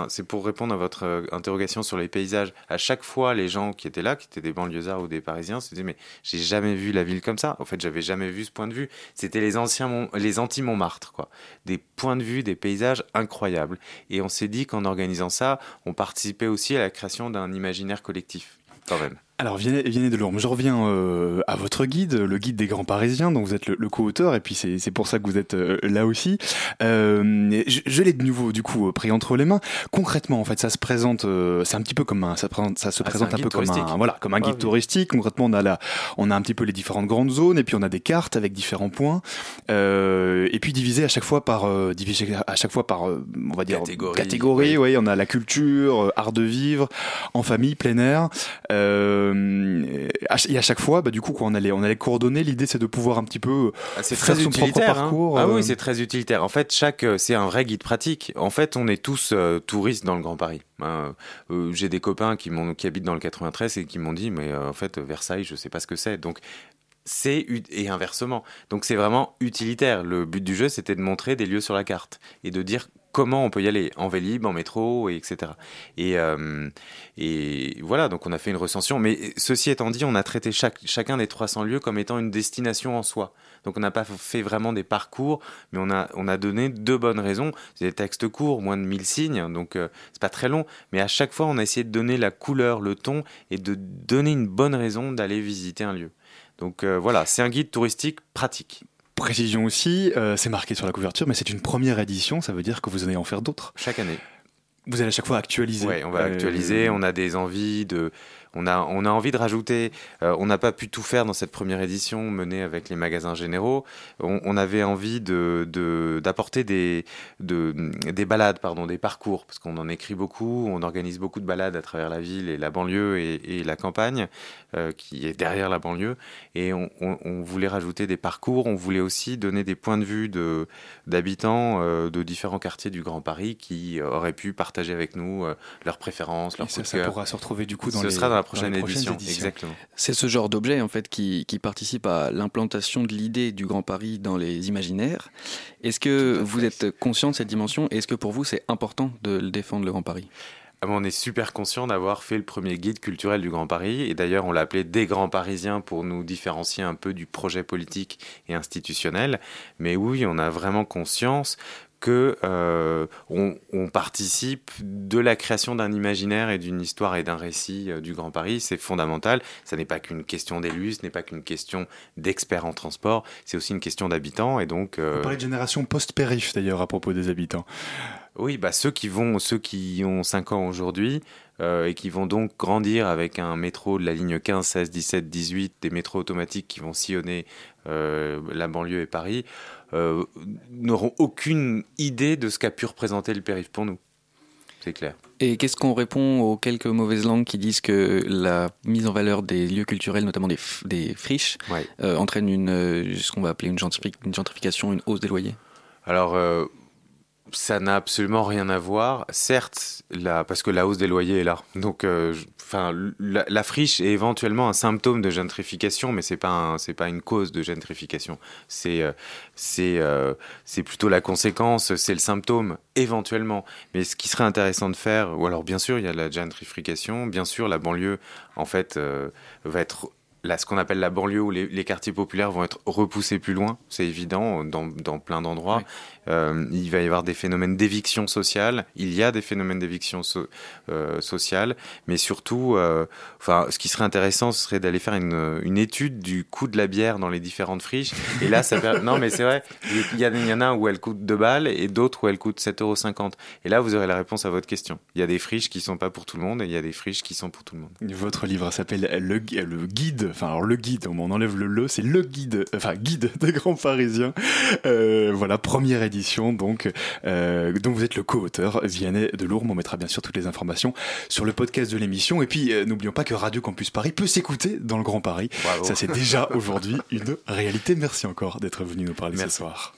c'est pour répondre à votre interrogation sur les paysages, à chaque fois, les gens qui étaient là, qui étaient des banlieusards ou des Parisiens, se disaient, mais j'ai jamais vu la ville comme ça. En fait, j'avais jamais vu ce point de vue. C'était les anciens, les anti-Montmartre, quoi. Des points de vue, des paysages incroyables. Et on s'est dit qu'en organisant ça, on participait aussi à la création d'un imaginaire collectif, quand même. Alors, Vianney, de Lourmes, je reviens euh, à votre guide, le guide des grands parisiens, dont vous êtes le, co-auteur, et puis c'est pour ça que vous êtes euh, là aussi. Euh, je, l'ai de nouveau, du coup, pris entre les mains. Concrètement, en fait, ça se présente, c'est un petit peu comme un, ça, ça se ah, présente un, peu comme un, voilà, comme un guide touristique. Concrètement, on a là, on a un petit peu les différentes grandes zones, et puis on a des cartes avec différents points, et puis divisé à chaque fois par, divisé à chaque fois par, on va dire, catégorie. catégorie oui. on a la culture, art de vivre, en famille, plein air. Euh, et à chaque fois, bah, du coup, on allait, on allait coordonner, l'idée c'est de pouvoir un petit peu ah, c'est très utilitaire, hein. parcours. Ah oui, euh. c'est très utilitaire. En fait, chaque, euh, c'est un vrai guide pratique. En fait, on est tous touristes dans le Grand Paris. Hein. J'ai des copains qui, qui habitent dans le 93 et qui m'ont dit, mais en fait, Versailles, je sais pas ce que c'est. Donc, c'est et inversement. Donc c'est vraiment utilitaire. Le but du jeu, c'était de montrer des lieux sur la carte et de dire comment on peut y aller en Vélib, en métro, et etc. Et, euh, et voilà, donc on a fait une recension. Mais ceci étant dit, on a traité chacun des 300 lieux comme étant une destination en soi. Donc on n'a pas fait vraiment des parcours, mais on a, on a donné deux bonnes raisons. C'est des textes courts, moins de 1000 signes, donc euh, c'est pas très long. Mais à chaque fois, on a essayé de donner la couleur, le ton, et de donner une bonne raison d'aller visiter un lieu. Donc euh, voilà, c'est un guide touristique pratique. Précision aussi, euh, c'est marqué sur la couverture, mais c'est une première édition, ça veut dire que vous allez en faire d'autres Chaque année. Vous allez à chaque fois actualiser. Oui, on va actualiser, on a des envies de on a, on a envie de rajouter, euh, on n'a pas pu tout faire dans cette première édition menée avec les magasins généraux. On, avait envie d'apporter de, des, des balades, pardon, des parcours, parce qu'on en écrit beaucoup, on organise beaucoup de balades à travers la ville et la banlieue et, la campagne, euh, qui est derrière la banlieue. Et on, voulait rajouter des parcours, on voulait aussi donner des points de vue d'habitants euh, de, différents quartiers du Grand Paris qui auraient pu partager avec nous leurs préférences, leurs ça, ça, pourra se retrouver du coup dans Ce les la prochaine, édition. Exactement. C'est ce genre d'objet en fait qui, participe à l'implantation de l'idée du Grand Paris dans les imaginaires. Est-ce que vous êtes conscient de cette dimension et est-ce que pour vous c'est important de le défendre le Grand Paris? Ah on est super conscient d'avoir fait le premier guide culturel du Grand Paris et d'ailleurs on l'a appelé des Grands Parisiens pour nous différencier un peu du projet politique et institutionnel. Mais oui, on a vraiment conscience que euh, on, participe de la création d'un imaginaire et d'une histoire et d'un récit euh, du Grand Paris. C'est fondamental. Ça n'est pas qu'une question d'élus, ce n'est pas qu'une question d'experts en transport, c'est aussi une question d'habitants. Et donc, euh, On parlait de génération post-périph d'ailleurs à propos des habitants. Oui, bah ceux qui vont, ceux qui ont 5 ans aujourd'hui, et qui vont donc grandir avec un métro de la ligne 15, 16, 17, 18, des métros automatiques qui vont sillonner la banlieue et Paris, euh, n'auront aucune idée de ce qu'a pu représenter le périph' pour nous. C'est clair. Et qu'est-ce qu'on répond aux quelques mauvaises langues qui disent que la mise en valeur des lieux culturels, notamment des, des friches, euh, entraîne une, euh, ce qu'on va appeler une, gentrification, une hausse des loyers? Alors, ça n'a absolument rien à voir. Certes, parce que la hausse des loyers est là. Donc, euh, la, friche est éventuellement un symptôme de gentrification, mais c'est pas c'est pas une cause de gentrification. C'est euh, c'est euh, c'est plutôt la conséquence, c'est le symptôme éventuellement. Mais ce qui serait intéressant de faire, ou alors bien sûr, il y a la gentrification. Bien sûr, la banlieue, en fait, va être là, ce qu'on appelle la banlieue où les, quartiers populaires vont être repoussés plus loin, c'est évident, dans, dans plein d'endroits. Euh, il va y avoir des phénomènes d'éviction sociale. Il y a des phénomènes d'éviction euh, sociale, mais surtout, euh, enfin, ce qui serait intéressant, ce serait d'aller faire une, étude du coût de la bière dans les différentes friches. Et là, ça non, mais c'est vrai, il y, en a où elle coûte 2 balles et d'autres où elle coûte 7,50 euros. Et là, vous aurez la réponse à votre question. Il y a des friches qui sont pas pour tout le monde et il y a des friches qui sont pour tout le monde. Votre livre s'appelle le, guide. Enfin, alors le guide, on enlève le le, c'est le guide. Enfin, guide [LAUGHS] des grands Parisiens. voilà, première donc, euh, dont vous êtes le co-auteur, Vianney de Lourmes. On mettra bien sûr toutes les informations sur le podcast de l'émission. Et puis, euh, n'oublions pas que Radio Campus Paris peut s'écouter dans le Grand Paris. Ça, c'est déjà [LAUGHS] aujourd'hui une réalité. Merci encore d'être venu nous parler ce soir.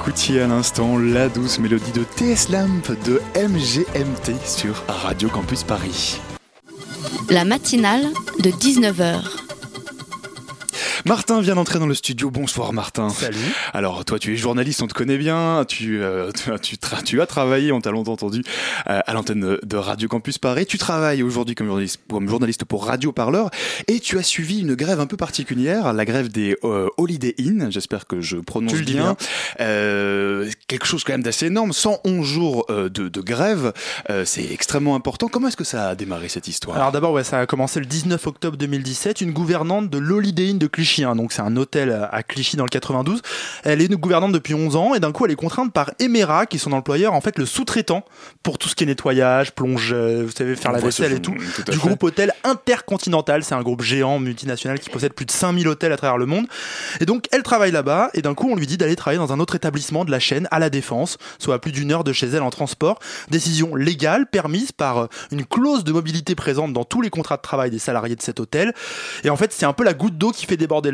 Écoutiez à l'instant la douce mélodie de TS Lamp de MGMT sur Radio Campus Paris. La matinale de 19h Martin vient d'entrer dans le studio. Bonsoir Martin. Salut. Alors toi tu es journaliste, on te connaît bien. Tu euh, tu, tu, as travaillé, on t'a longtemps entendu euh, à l'antenne de Radio Campus Paris. Tu travailles aujourd'hui comme journaliste, comme journaliste pour Radio Parleur et tu as suivi une grève un peu particulière, la grève des euh, Holiday Inn. J'espère que je prononce bien. quelque chose quand même d'assez énorme. 111 jours de, de grève, c'est extrêmement important. Comment est-ce que ça a démarré cette histoire? Alors d'abord ouais, ça a commencé le 19 octobre 2017. Une gouvernante de l'Holiday Inn de Clichy Hein, donc c'est un hôtel à Clichy dans le 92. Elle est gouvernante depuis 11 ans et d'un coup elle est contrainte par Emera, qui est son employeur, en fait le sous-traitant pour tout ce qui est nettoyage, plonge, vous savez, faire la vaisselle et tout, du groupe Hôtel Intercontinental. C'est un groupe géant multinational qui possède plus de 5000 hôtels à travers le monde. Et donc elle travaille là-bas et d'un coup on lui dit d'aller travailler dans un autre établissement de la chaîne à la Défense, soit à plus d'une heure de chez elle en transport. Décision légale permise par euh, une clause de mobilité présente dans tous les contrats de travail des salariés de cet hôtel. Et en fait c'est un peu la goutte d'eau qui fait déborder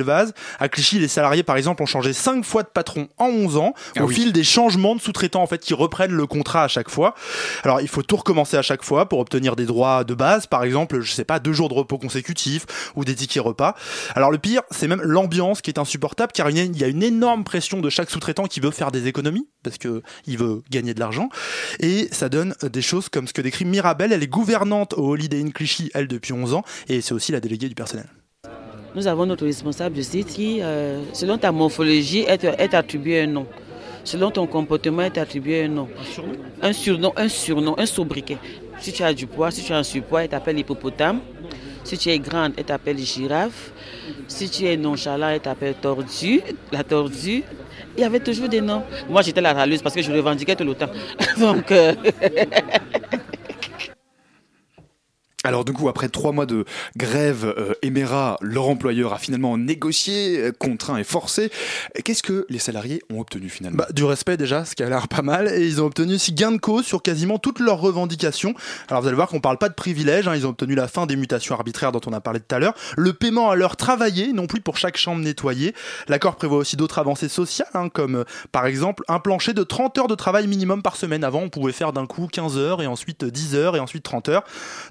À Clichy, les salariés, par exemple, ont changé 5 fois de patron en 11 ans, ah au fil des changements de sous-traitants, en fait, qui reprennent le contrat à chaque fois. Alors, il faut tout recommencer à chaque fois pour obtenir des droits de base, par exemple, je sais pas, deux jours de repos consécutifs ou des tickets repas. Alors, le pire, c'est même l'ambiance qui est insupportable, car il y a une énorme pression de chaque sous-traitant qui veut faire des économies, parce que il veut gagner de l'argent. Et ça donne des choses comme ce que décrit Mirabel. Elle est gouvernante au Holiday Inn Clichy, elle, depuis 11 ans, et c'est aussi la déléguée du personnel. Nous avons notre responsable de site qui, euh, selon ta morphologie, est, est, attribué un nom. Selon ton comportement, est attribué un nom. Un surnom Un surnom, un surnom, un sobriquet. Si tu as du poids, si tu as un surpoids, il t'appelle hippopotame. Si tu es grande, elle t'appelle girafe. Si tu es nonchalant, elle t'appelle tordu, la tordue. Il y avait toujours des noms. Moi, j'étais la râleuse parce que je revendiquais tout le temps. [LAUGHS] Donc, euh, [LAUGHS] Alors du coup, après trois mois de grève, euh, Emera, leur employeur, a finalement négocié, euh, contraint et forcé. Qu'est-ce que les salariés ont obtenu finalement? Bah, du respect déjà, ce qui a l'air pas mal, et ils ont obtenu aussi gain de cause sur quasiment toutes leurs revendications. Alors vous allez voir qu'on parle pas de privilèges, hein, ils ont obtenu la fin des mutations arbitraires dont on a parlé tout à l'heure, le paiement à l'heure travaillée, non plus pour chaque chambre nettoyée. L'accord prévoit aussi d'autres avancées sociales, hein, comme euh, par exemple un plancher de 30 heures de travail minimum par semaine. Avant, on pouvait faire d'un coup 15 heures, et ensuite 10 heures, et ensuite 30 heures.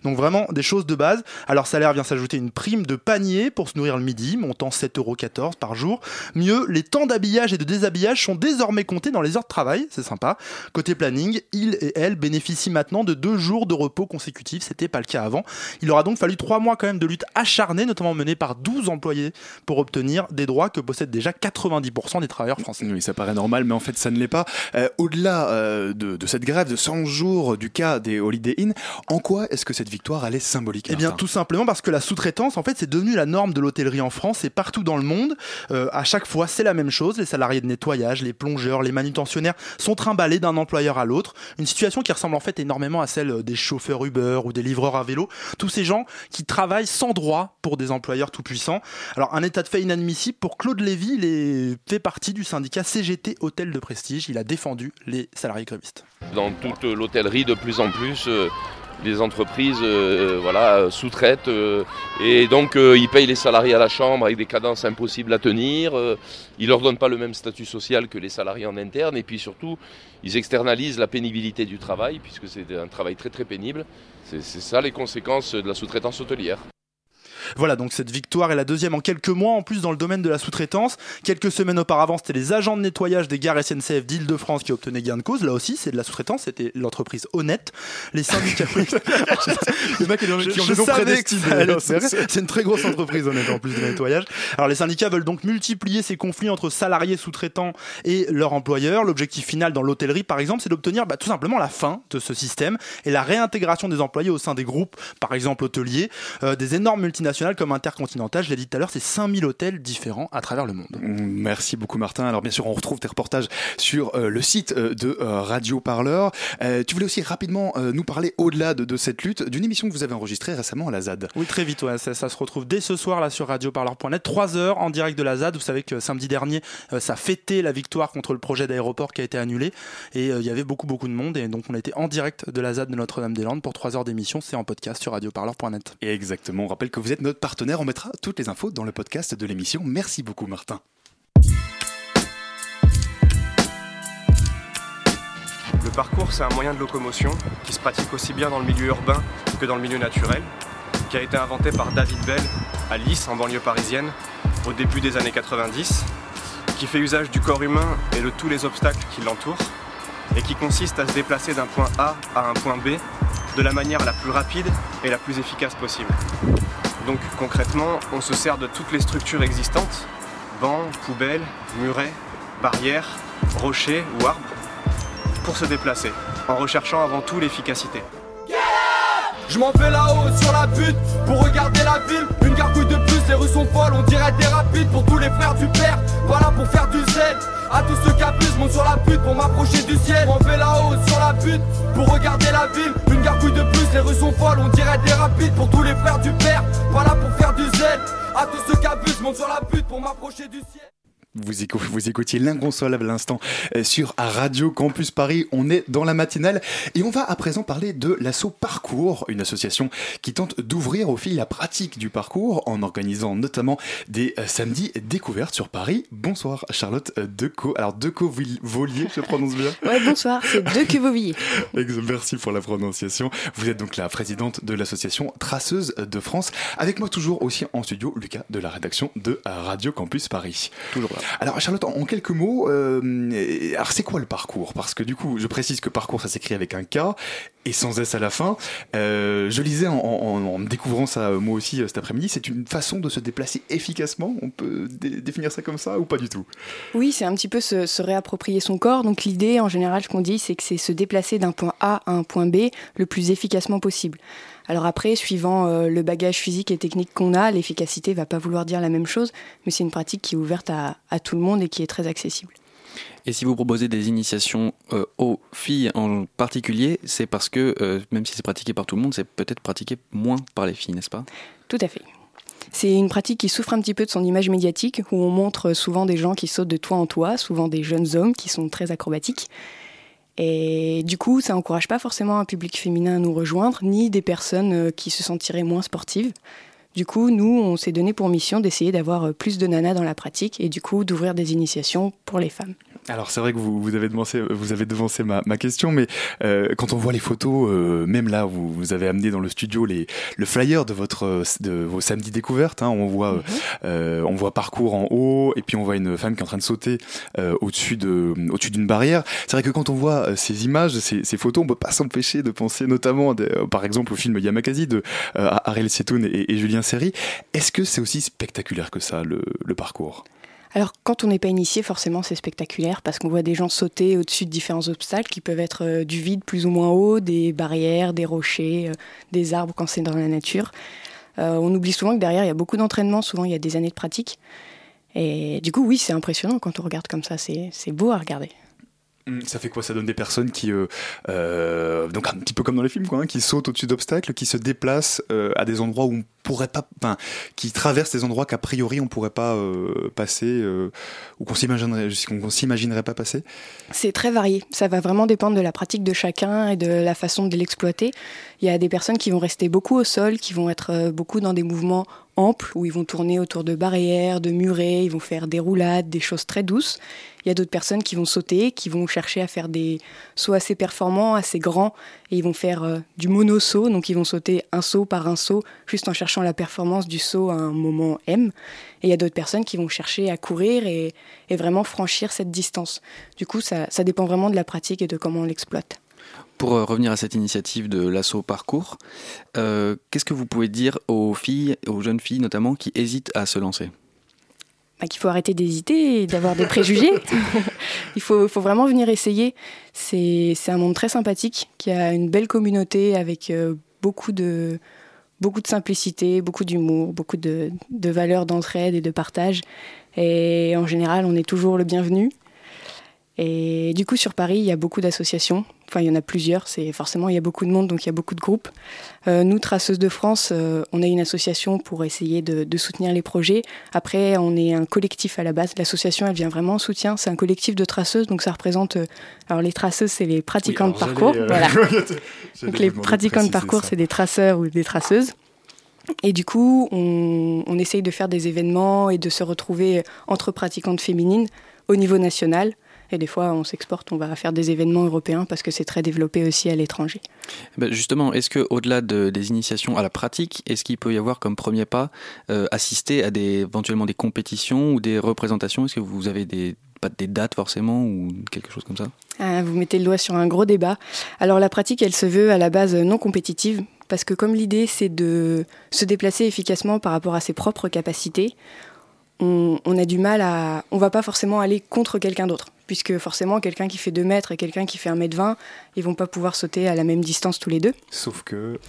Donc vraiment des choses de base. À leur salaire vient s'ajouter une prime de panier pour se nourrir le midi, montant 7,14€ par jour. Mieux, les temps d'habillage et de déshabillage sont désormais comptés dans les heures de travail, c'est sympa. Côté planning, ils et elles bénéficient maintenant de deux jours de repos consécutifs, c'était pas le cas avant. Il aura donc fallu trois mois quand même de lutte acharnée, notamment menée par 12 employés, pour obtenir des droits que possèdent déjà 90% des travailleurs français. Oui, ça paraît normal, mais en fait, ça ne l'est pas. Euh, Au-delà euh, de, de cette grève de 100 jours du cas des Holiday Inn, en quoi est-ce que cette victoire, elle est symbolique Eh bien, tout simplement parce que la sous-traitance, en fait, c'est devenu la norme de l'hôtellerie en France et partout dans le monde. Euh, à chaque fois, c'est la même chose. Les salariés de nettoyage, les plongeurs, les manutentionnaires sont trimballés d'un employeur à l'autre. Une situation qui ressemble en fait énormément à celle des chauffeurs Uber ou des livreurs à vélo. Tous ces gens qui travaillent sans droit pour des employeurs tout puissants. Alors, un état de fait inadmissible pour Claude Lévy. Il est- fait partie du syndicat CGT Hôtel de Prestige. Il a défendu les salariés grévistes. Dans toute l'hôtellerie, de plus en plus, euh, les entreprises euh, voilà, euh, sous-traitent euh, et donc euh, ils payent les salariés à la chambre avec des cadences impossibles à tenir. ils leur donnent pas le même statut social que les salariés en interne et puis surtout, ils externalisent la pénibilité du travail puisque c'est un travail très très pénible. C'est ça les conséquences de la sous-traitance hôtelière. Voilà, donc cette victoire est la deuxième en quelques mois, en plus dans le domaine de la sous-traitance. Quelques semaines auparavant, c'était les agents de nettoyage des gares SNCF d'Île-de-France qui obtenaient gain de cause. Là aussi, c'est de la sous-traitance, c'était l'entreprise honnête. Les syndicats. [LAUGHS] [LAUGHS] Le mec, il y en a Je- qui ont je savais que c'est- une très grosse entreprise honnête en plus de nettoyage. Alors les syndicats veulent donc multiplier ces conflits entre salariés sous-traitants et leur employeur. L'objectif final dans l'hôtellerie par exemple, c'est d'obtenir bah, tout simplement la fin de ce système et la réintégration des employés au sein des groupes, par exemple hôteliers, euh, des énormes multinationales comme Intercontinental. Je l'ai dit tout à l'heure, c'est 5000 hôtels différents à travers le monde. Merci beaucoup Martin. Alors bien sûr, on retrouve tes reportages sur euh, le site euh, de euh, Radio Parleur. Tu voulais aussi rapidement nous parler au-delà de, de cette lutte d'une émission que vous avez enregistrée récemment à la ZAD. Oui, très vite, ouais. ça, ça se retrouve dès ce soir là sur radioparleur.net, 3 heures en direct de la ZAD. Vous savez que samedi dernier, ça fêtait la victoire contre le projet d'aéroport qui a été annulé et il y avait beaucoup beaucoup de monde et donc on été en direct de la ZAD de Notre-Dame-des-Landes pour 3 heures d'émission. C'est en podcast sur radioparleur.net. Et exactement, on rappelle que vous êtes notre partenaire. On mettra toutes les infos dans le podcast de l'émission. Merci beaucoup Martin. Le parcours, c'est un moyen de locomotion qui se pratique aussi bien dans le milieu urbain que dans le milieu naturel, qui a été inventé par David Bell à Lys, en banlieue parisienne, au début des années 90, qui fait usage du corps humain et de tous les obstacles qui l'entourent, et qui consiste à se déplacer d'un point A à un point B de la manière la plus rapide et la plus efficace possible. Donc concrètement, on se sert de toutes les structures existantes, bancs, poubelles, murets, barrières, rochers ou arbres, pour se déplacer, en recherchant avant tout l'efficacité. Je m'en vais là-haut sur la butte pour regarder la ville. Une gargouille de plus, les rues sont folles, on dirait des rapides pour tous les frères du père. Voilà pour faire du zèle. À tous ceux qui abusent, monte sur la butte pour m'approcher du ciel. Je m'en vais là-haut sur la butte pour regarder la ville. Une gargouille de plus, les rues sont folles, on dirait des rapides pour tous les frères du père. Voilà pour faire du zèle. À tous ceux qui abusent, monte sur la butte pour m'approcher du ciel. Vous, écou- vous écoutiez l'inconsolable à l'instant euh, sur Radio Campus Paris. On est dans la matinale et on va à présent parler de l'assaut Parcours, une association qui tente d'ouvrir aux filles la pratique du parcours en organisant notamment des euh, samedis découvertes sur Paris. Bonsoir Charlotte euh, Decaux. Alors Decaux Volier, je prononce bien Ouais, bonsoir, c'est De Cuvovilliers. [LAUGHS] Ex- Merci pour la prononciation. Vous êtes donc la présidente de l'association Traceuse de France. Avec moi toujours aussi en studio, Lucas de la rédaction de Radio Campus Paris. Toujours là. Alors Charlotte, en quelques mots, euh, c'est quoi le parcours? Parce que du coup, je précise que parcours, ça s'écrit avec un K et sans S à la fin. Euh, je lisais en, découvrant ça euh, moi aussi cet après-midi, c'est une façon de se déplacer efficacement? On peut dé- définir ça comme ça ou pas du tout? Oui, c'est un petit peu se, se réapproprier son corps. Donc l'idée, en général, ce qu'on dit, c'est que c'est se déplacer d'un point A à un point B le plus efficacement possible. Alors après, suivant euh, le bagage physique et technique qu'on a, l'efficacité va pas vouloir dire la même chose, mais c'est une pratique qui est ouverte à, à tout le monde et qui est très accessible. Et si vous proposez des initiations euh, aux filles en particulier, c'est parce que euh, même si c'est pratiqué par tout le monde, c'est peut-être pratiqué moins par les filles, n'est-ce pas? Tout à fait. C'est une pratique qui souffre un petit peu de son image médiatique, où on montre souvent des gens qui sautent de toit en toit, souvent des jeunes hommes qui sont très acrobatiques. Et du coup, ça n'encourage pas forcément un public féminin à nous rejoindre, ni des personnes euh, qui se sentiraient moins sportives. Du coup, nous, on s'est donné pour mission d'essayer d'avoir euh, plus de nanas dans la pratique et du coup d'ouvrir des initiations pour les femmes. Alors c'est vrai que vous, vous avez devancé, vous avez devancé ma, ma question, mais euh, quand on voit les photos, euh, même là, vous, vous avez amené dans le studio les, le flyer de votre de vos samedis découvertes. Hein, on voit, euh, on voit parcours en haut, et puis on voit une femme qui est en train de sauter au-dessus de au-dessus d'une barrière. C'est vrai que quand on voit ces images, ces, ces photos, on peut pas s'empêcher de penser notamment, de- par exemple, au film Yamakasi de Ariel Setoun et, et Julien Serry. Est-ce que c'est aussi spectaculaire que ça le, parcours? Alors, quand on n'est pas initié, forcément, c'est spectaculaire parce qu'on voit des gens sauter au-dessus de différents obstacles qui peuvent être euh, du vide plus ou moins haut, des barrières, des rochers, euh, des arbres quand c'est dans la nature. Euh, on oublie souvent que derrière, il y a beaucoup d'entraînement, souvent il y a des années de pratique. Et du coup, oui, c'est impressionnant quand on regarde comme ça, c'est beau à regarder. Hum, Ça fait quoi Ça donne des personnes qui, euh, euh, donc un petit peu comme dans les films, quoi, hein, qui sautent au-dessus d'obstacles, qui se déplacent euh, à des endroits où on pourrait pas, enfin, qui traversent des endroits qu'a priori on pourrait pas euh, passer, euh, ou qu'on s'imaginerait, qu'on s'imaginerait pas passer. C'est très varié. Ça va vraiment dépendre de la pratique de chacun et de la façon de l'exploiter. Il y a des personnes qui vont rester beaucoup au sol, qui vont être euh, beaucoup dans des mouvements amples, où ils vont tourner autour de barrières, de murets, ils vont faire des roulades, des choses très douces. Il y a d'autres personnes qui vont sauter, qui vont chercher à faire des sauts assez performants, assez grands, et ils vont faire euh, du mono-saut, donc ils vont sauter un saut par un saut, juste en cherchant la performance du saut à un moment M. Et il y a d'autres personnes qui vont chercher à courir et, vraiment franchir cette distance. Du coup, ça dépend vraiment de la pratique et de comment on l'exploite. Pour euh, revenir à cette initiative de l'assaut parcours, euh, qu'est-ce que vous pouvez dire aux filles, aux jeunes filles notamment, qui hésitent à se lancer? Bah, qu'il faut arrêter d'hésiter et d'avoir des préjugés. [LAUGHS] Il faut, faut vraiment venir essayer. C'est c'est un monde très sympathique, qui a une belle communauté avec euh, beaucoup de, beaucoup de simplicité, beaucoup d'humour, beaucoup de, de valeurs d'entraide et de partage. Et en général, on est toujours le bienvenu. Et du coup, sur Paris, il y a beaucoup d'associations. Enfin, il y en a plusieurs. C'est forcément, il y a beaucoup de monde, donc il y a beaucoup de groupes. Euh, nous, Traceuses de France, euh, on a une association pour essayer de, de soutenir les projets. Après, on est un collectif à la base. L'association, elle vient vraiment en soutien. C'est un collectif de traceuses, donc ça représente. euh, alors, les traceuses, c'est les [LAUGHS] pratiquants de parcours. Voilà. donc, les pratiquants de parcours, c'est des traceurs ou des traceuses. Et du coup, on, on essaye de faire des événements et de se retrouver entre pratiquantes féminines au niveau national. Et des fois, on s'exporte, on va faire des événements européens parce que c'est très développé aussi à l'étranger. Ben, Justement, est-ce que au-delà de- des initiations à la pratique, est-ce qu'il peut y avoir comme premier pas euh, assister à des éventuellement des compétitions ou des représentations? Est-ce que vous avez des pas des dates forcément ou quelque chose comme ça? Ah, vous mettez le doigt sur un gros débat. Alors la pratique, elle se veut à la base non compétitive, parce que comme l'idée c'est de se déplacer efficacement par rapport à ses propres capacités, on, on a du mal à... On va pas forcément aller contre quelqu'un d'autre, puisque forcément quelqu'un qui fait 2 mètres et quelqu'un qui fait 1 mètre 20, ils vont pas pouvoir sauter à la même distance tous les deux. Sauf que.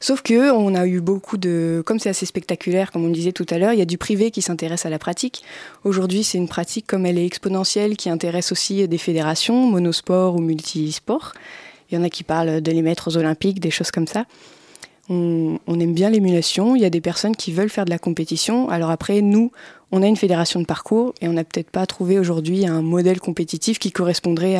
Sauf que on a eu beaucoup de, comme c'est assez spectaculaire, comme on le disait tout à l'heure, il y a du privé qui s'intéresse à la pratique. Aujourd'hui, c'est une pratique comme elle est exponentielle qui intéresse aussi des fédérations, monosport ou multisport. Il y en a qui parlent de les mettre aux Olympiques, des choses comme ça. On, on aime bien l'émulation. Il y a des personnes qui veulent faire de la compétition. Alors après, nous, on a une fédération de parcours et on n'a peut-être pas trouvé aujourd'hui un modèle compétitif qui correspondrait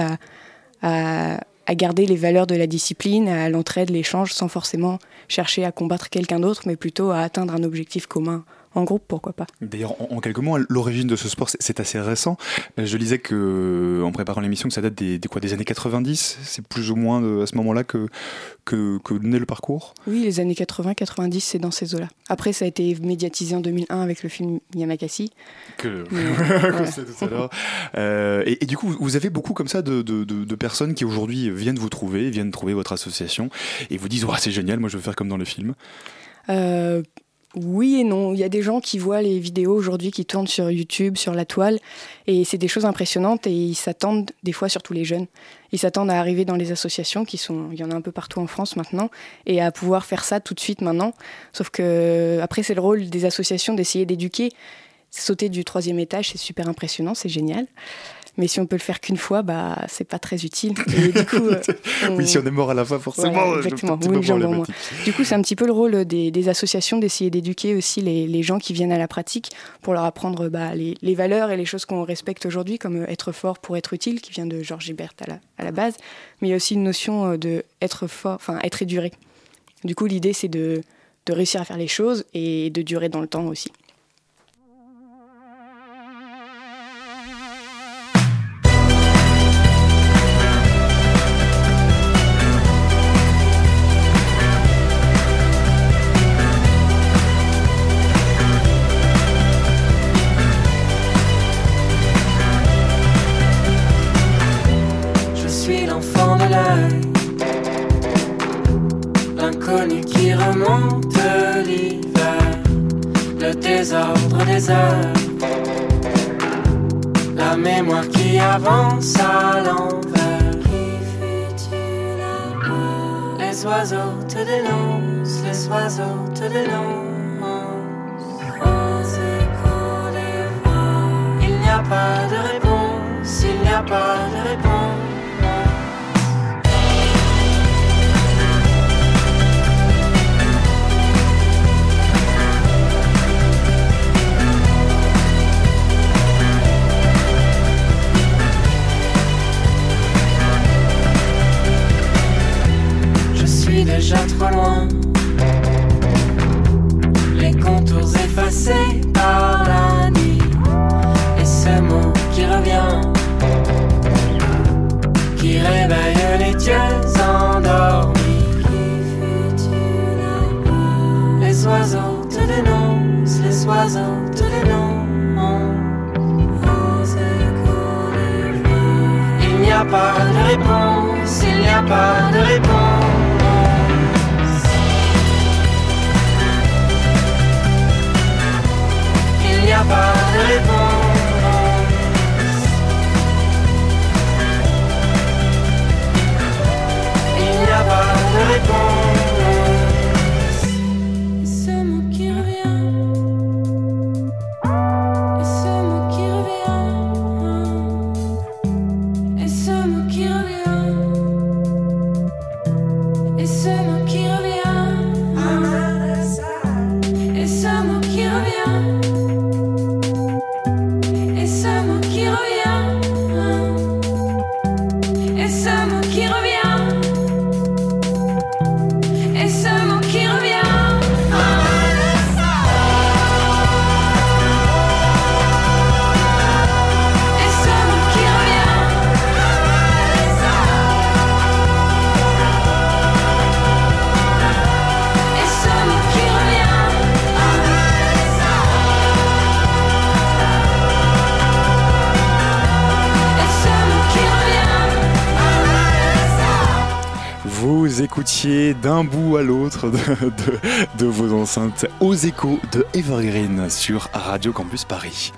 à, garder les valeurs de la discipline, à l'entraide, l'échange, sans forcément chercher à combattre quelqu'un d'autre, mais plutôt à atteindre un objectif commun en groupe, pourquoi pas. D'ailleurs, en, quelques mots, l'origine de ce sport, c'est- assez récent. Euh, Je lisais que, en préparant l'émission, que ça date des, des quoi, des années 90. C'est plus ou moins de- à ce moment-là que, que, que naît le parcours. Oui, les années 80-90, c'est dans ces eaux-là. Après, ça a été médiatisé en 2001 avec le film Yamakasi. Que, [LAUGHS] tout à l'heure. Euh, et, et du coup, vous avez beaucoup comme ça de, de, de, de personnes qui aujourd'hui viennent vous trouver, viennent trouver votre association et vous disent ouais, c'est génial, moi je veux faire comme dans le film. Euh, oui et non. Il y a des gens qui voient les vidéos aujourd'hui qui tournent sur YouTube, sur la toile, et c'est des choses impressionnantes et ils s'attendent, des fois surtout les jeunes, ils s'attendent à arriver dans les associations qui sont, il y en a un peu partout en France maintenant, et à pouvoir faire ça tout de suite maintenant. Sauf que après c'est le rôle des associations d'essayer d'éduquer. Sauter du troisième étage, c'est super impressionnant, c'est génial. Mais si on peut le faire qu'une fois, bah, c'est pas très utile. [LAUGHS] Et du coup, euh, [LAUGHS] Oui, si on est mort à la fin, forcément. Voilà, euh, exactement. le petit Ou une peu jambe en problématique. moins. Du coup, c'est un petit peu le rôle des, des associations d'essayer d'éduquer aussi les, les gens qui viennent à la pratique pour leur apprendre bah, les, les valeurs et les choses qu'on respecte aujourd'hui, comme euh, être fort pour être utile, qui vient de Georges Gilbert à la, à la base. Mais il y a aussi une notion de être fort, enfin être éduré. Du coup, l'idée, c'est de, de réussir à faire les choses et de durer dans le temps aussi. Désordre des heures, la mémoire qui avance à l'envers. Les oiseaux te dénoncent, les oiseaux te dénoncent. Il n'y a pas de réponse, il n'y a pas de réponse. Trop loin. Les contours effacés par la nuit. Et ce mot qui revient. Qui réveille les dieux endormis. Les oiseaux te dénoncent, les oiseaux te dénoncent. Il n'y a pas de réponse, il n'y a pas de réponse. D'un bout à l'autre de, vos enceintes aux échos de Evergreen sur Radio Campus Paris.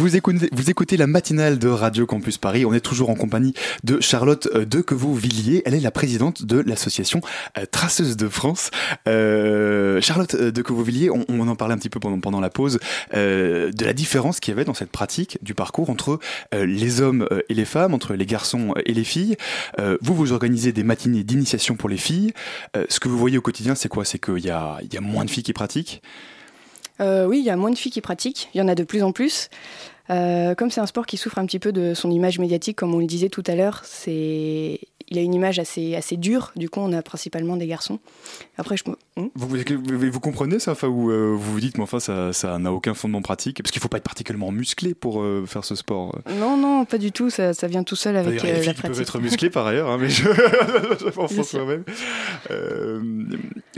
Vous écoutez, la matinale de Radio Campus Paris. On est toujours en compagnie de Charlotte euh, Dequevaux-Villiers. Elle est la présidente de l'association euh, Traceuse de France. Euh, Charlotte Dequevaux-Villiers, on, en parlait un petit peu pendant, la pause, de la différence qu'il y avait dans cette pratique du parcours entre les hommes et les femmes, entre les garçons et les filles. Vous, vous organisez des matinées d'initiation pour les filles. Ce que vous voyez au quotidien, c'est quoi? C'est qu'il y a, moins de filles qui pratiquent? Oui, il y a moins de filles qui pratiquent, il y en a de plus en plus. Euh, comme c'est un sport qui souffre un petit peu de son image médiatique, comme on le disait tout à l'heure, c'est il a une image assez, assez dure, du coup on a principalement des garçons. Après, je... Hmm? Vous, comprenez ça enfin, euh, vous vous dites, mais enfin, ça ça n'a aucun fondement pratique Parce qu'il ne faut pas être particulièrement musclé pour euh, faire ce sport. Non, non, pas du tout, ça, ça vient tout seul avec euh, la filles qui peuvent pratique. être musclées par ailleurs, hein, mais je, [LAUGHS] pense sûr. quand même. Euh,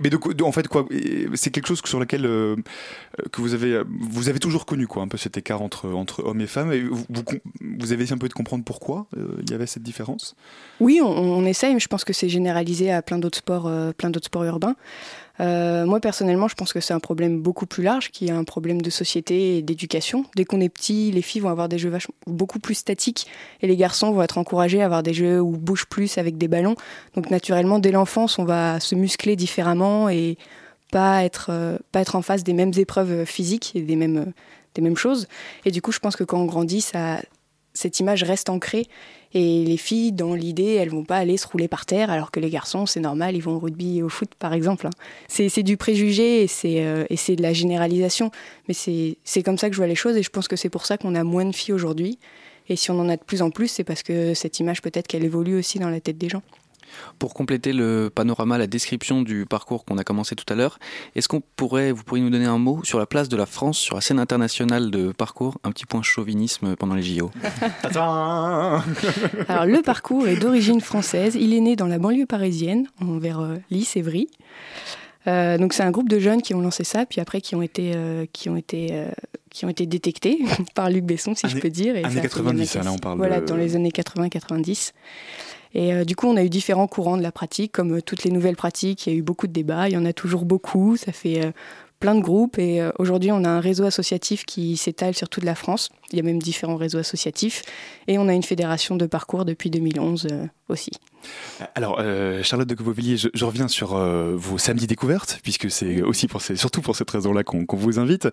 Mais en fait, quoi, c'est quelque chose sur lequel que vous avez, vous avez toujours connu, quoi, un peu cet écart entre, entre hommes et femmes. Et vous, vous, com- vous avez essayé un peu de comprendre pourquoi il y avait cette différence? Oui, on, on essaye, mais je pense que c'est généralisé à plein d'autres sports, euh, plein d'autres sports urbains. Euh, moi personnellement, je pense que c'est un problème beaucoup plus large, qui est un problème de société et d'éducation. Dès qu'on est petit, les filles vont avoir des jeux vachement- beaucoup plus statiques et les garçons vont être encouragés à avoir des jeux où bougent plus avec des ballons. Donc naturellement, dès l'enfance, on va se muscler différemment et pas être, euh, pas être en face des mêmes épreuves physiques et des mêmes, des mêmes choses. Et du coup, je pense que quand on grandit, ça, cette image reste ancrée. Et les filles, dans l'idée, elles vont pas aller se rouler par terre, alors que les garçons, c'est normal, ils vont au rugby et au foot, par exemple. hein. C'est du préjugé euh, et c'est de la généralisation. Mais c'est comme ça que je vois les choses et je pense que c'est pour ça qu'on a moins de filles aujourd'hui. Et si on en a de plus en plus, c'est parce que cette image, peut-être qu'elle évolue aussi dans la tête des gens. Pour compléter le panorama, la description du parcours qu'on a commencé tout à l'heure, est-ce qu'on pourrait, vous pourriez nous donner un mot sur la place de la France sur la scène internationale de parcours, un petit point chauvinisme pendant les JO [LAUGHS] Alors, le parcours est d'origine française. Il est né dans la banlieue parisienne, vers euh, Lys et Vry. Euh, donc, c'est un groupe de jeunes qui ont lancé ça, puis après qui ont été, euh, qui ont été, euh, qui ont été détectés [LAUGHS] par Luc Besson, si je peux dire. et années ça a fait 90, Yamaka. hein, là, on parle Voilà, de- dans les années 80-90. Et euh, du coup, on a eu différents courants de la pratique, comme euh, toutes les nouvelles pratiques. Il y a eu beaucoup de débats, il y en a toujours beaucoup. Ça fait euh, plein de groupes. Et aujourd'hui, on a un réseau associatif qui s'étale sur toute la France. Il y a même différents réseaux associatifs. Et on a une fédération de parcours depuis 2011 euh, aussi. Alors, euh, Charlotte de Copovilliers, je, je reviens sur euh, vos samedis découvertes, puisque c'est aussi pour ces- surtout pour cette raison-là qu'on vous invite.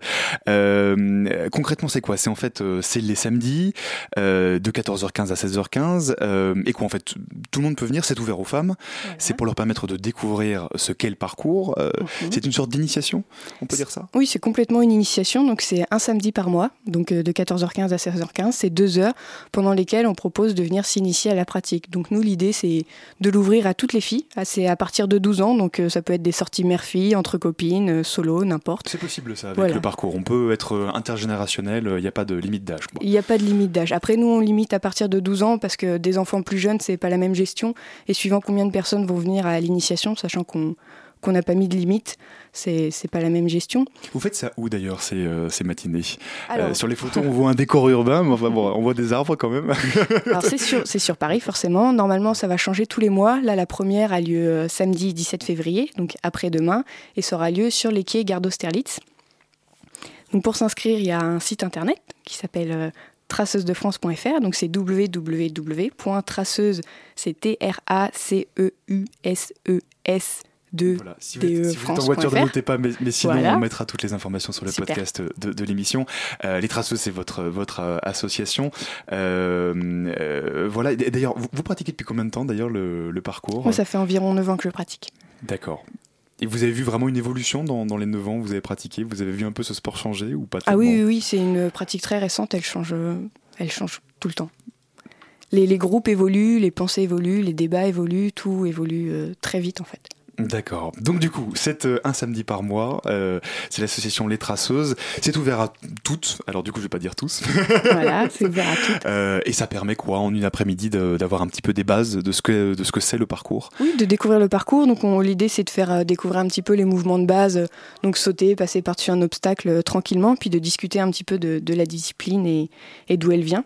Euh, concrètement, c'est quoi? C'est en fait, c'est les samedis de 14h15 à 16h15, euh, et quoi en fait, tout le monde peut venir, c'est ouvert aux femmes. C'est pour leur permettre de découvrir ce qu'est le parcours. Euh, C'est une sorte d'initiation, on peut dire ça? Oui, c'est complètement une initiation. Donc, c'est un samedi par mois, donc de 14h15 à 16h15. C'est deux heures pendant lesquelles on propose de venir s'initier à la pratique. Donc, nous, l'idée, c'est de l'ouvrir à toutes les filles. Ah, C'est à partir de 12 ans. Donc, euh, ça peut être des sorties mère-fille, entre copines, euh, solo, n'importe. C'est possible ça avec Voilà. le parcours. On peut être euh, intergénérationnel, il n'y a pas de limite d'âge. Il n'y a pas de limite d'âge. Après, nous, on limite à partir de 12 ans parce que des enfants plus jeunes, c'est pas la même gestion. Et suivant combien de personnes vont venir à l'initiation, sachant qu'on qu'on n'a pas mis de limite, c'est pas la même gestion. Vous faites ça où d'ailleurs ces, euh, ces matinées? Alors- Euh, Sur les photos, on voit un décor urbain, mais enfin, bon, on voit des arbres quand même. [LAUGHS] Alors c'est sur, Paris forcément. Normalement ça va changer tous les mois. Là la première a lieu euh, samedi 17 février, donc après-demain, et ça aura lieu sur les quais Gare d'Austerlitz. Donc pour s'inscrire, il y a un site internet qui s'appelle euh, traceusdefrance.fr. Donc c'est www.traceuse, c'est T R A C E U S E S 2 Si vous, êtes, si vous êtes en voiture, ne notez pas, mais, mais sinon Voilà. on mettra toutes les informations sur le Super. podcast de, de l'émission. Euh, les Traceuses, c'est votre, votre euh, association. Euh, euh, voilà. D'ailleurs, vous, vous pratiquez depuis combien de temps d'ailleurs le, le parcours? Moi ça fait environ 9 ans que je pratique. D'accord. Et vous avez vu vraiment une évolution dans, dans les 9 ans où vous avez pratiqué? Vous avez vu un peu ce sport changer ou pas Ah oui, oui, oui, c'est une pratique très récente, elle change, elle change tout le temps. Les, les groupes évoluent, les pensées évoluent, les débats évoluent, tout évolue très vite en fait. D'accord. Donc du coup, c'est euh, un samedi par mois. euh, c'est l'association Les Traceuses. C'est ouvert à toutes. Alors du coup, je vais pas dire tous. Voilà, c'est ouvert à toutes. [LAUGHS] Euh, et ça permet quoi en une après-midi d'avoir un petit peu des bases de ce que de ce que c'est le parcours? Oui, de découvrir le parcours. Donc on- l'idée c'est de faire découvrir un petit peu les mouvements de base, donc sauter, passer par-dessus un obstacle tranquillement, puis de discuter un petit peu de, de la discipline et, et d'où elle vient.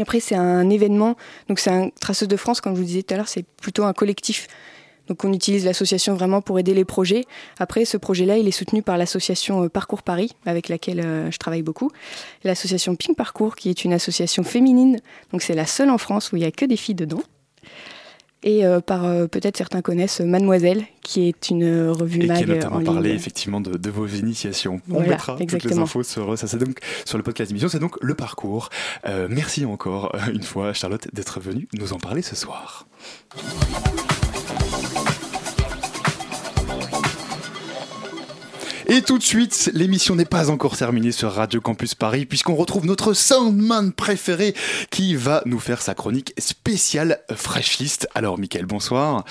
Après c'est un événement, donc c'est un Traceuse de France, comme je vous disais tout à l'heure, c'est plutôt un collectif. Donc on utilise l'association vraiment pour aider les projets. Après ce projet-là, il est soutenu par l'association euh, Parcours Paris, avec laquelle euh, je travaille beaucoup. L'association Pink Parcours, qui est une association féminine, donc c'est la seule en France où il n'y a que des filles dedans. Et euh, par euh, peut-être certains connaissent Mademoiselle, qui est une revue Et qui a notamment en ligne. parlé effectivement de, de vos initiations. On Voilà, mettra toutes les exactement. infos sur ça. C'est donc sur le podcast d'émission. C'est donc le parcours. Euh, merci encore une fois, Charlotte, d'être venue nous en parler ce soir. Et tout de suite, l'émission n'est pas encore terminée sur Radio Campus Paris, puisqu'on retrouve notre soundman préféré qui va nous faire sa chronique spéciale Fresh List. Alors, Mickaël, bonsoir.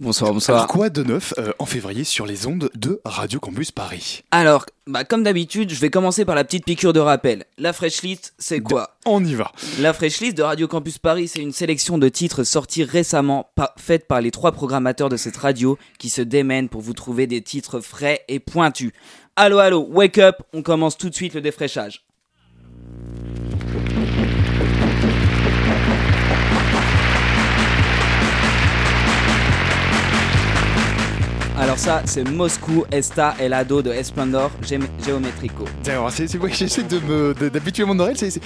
Bonsoir, bonsoir. Alors quoi de neuf euh, en février sur les ondes de Radio Campus Paris Alors, bah, comme d'habitude, je vais commencer par la petite piqûre de rappel. La Fresh List, c'est quoi On y va. La Fresh List de Radio Campus Paris, c'est une sélection de titres sortis récemment, pa- faite par les trois programmateurs de cette radio qui se démènent pour vous trouver des titres frais et pointus. Allô, allô, wake up, on commence tout de suite le défraîchage. Alors ça, c'est Moscou Esta El Ado de Esplendor Geometrico. C'est vrai que j'essaie de me de- d'habituer mon oreille. C'est-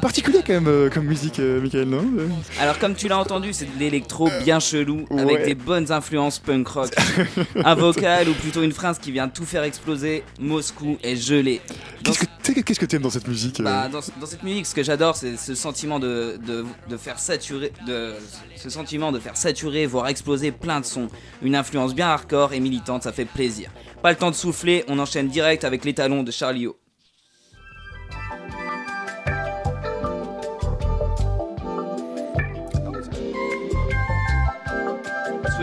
particulier quand même euh, comme musique, euh, Michael, non Euh, Alors comme tu l'as entendu, c'est de l'électro bien chelou avec des bonnes influences punk rock. [LAUGHS] Un vocal ou plutôt une phrase qui vient tout faire exploser. Moscou est gelé. Qu'est-ce que qu'est-ce que t'aimes dans cette musique euh? Bah, dans, dans cette musique, ce que j'adore, c'est ce sentiment de, de, de faire saturer, de, ce sentiment de faire saturer, voire exploser plein de sons. Une influence bien hardcore et militante, ça fait plaisir. Pas le temps de souffler, on enchaîne direct avec les talons de Charlie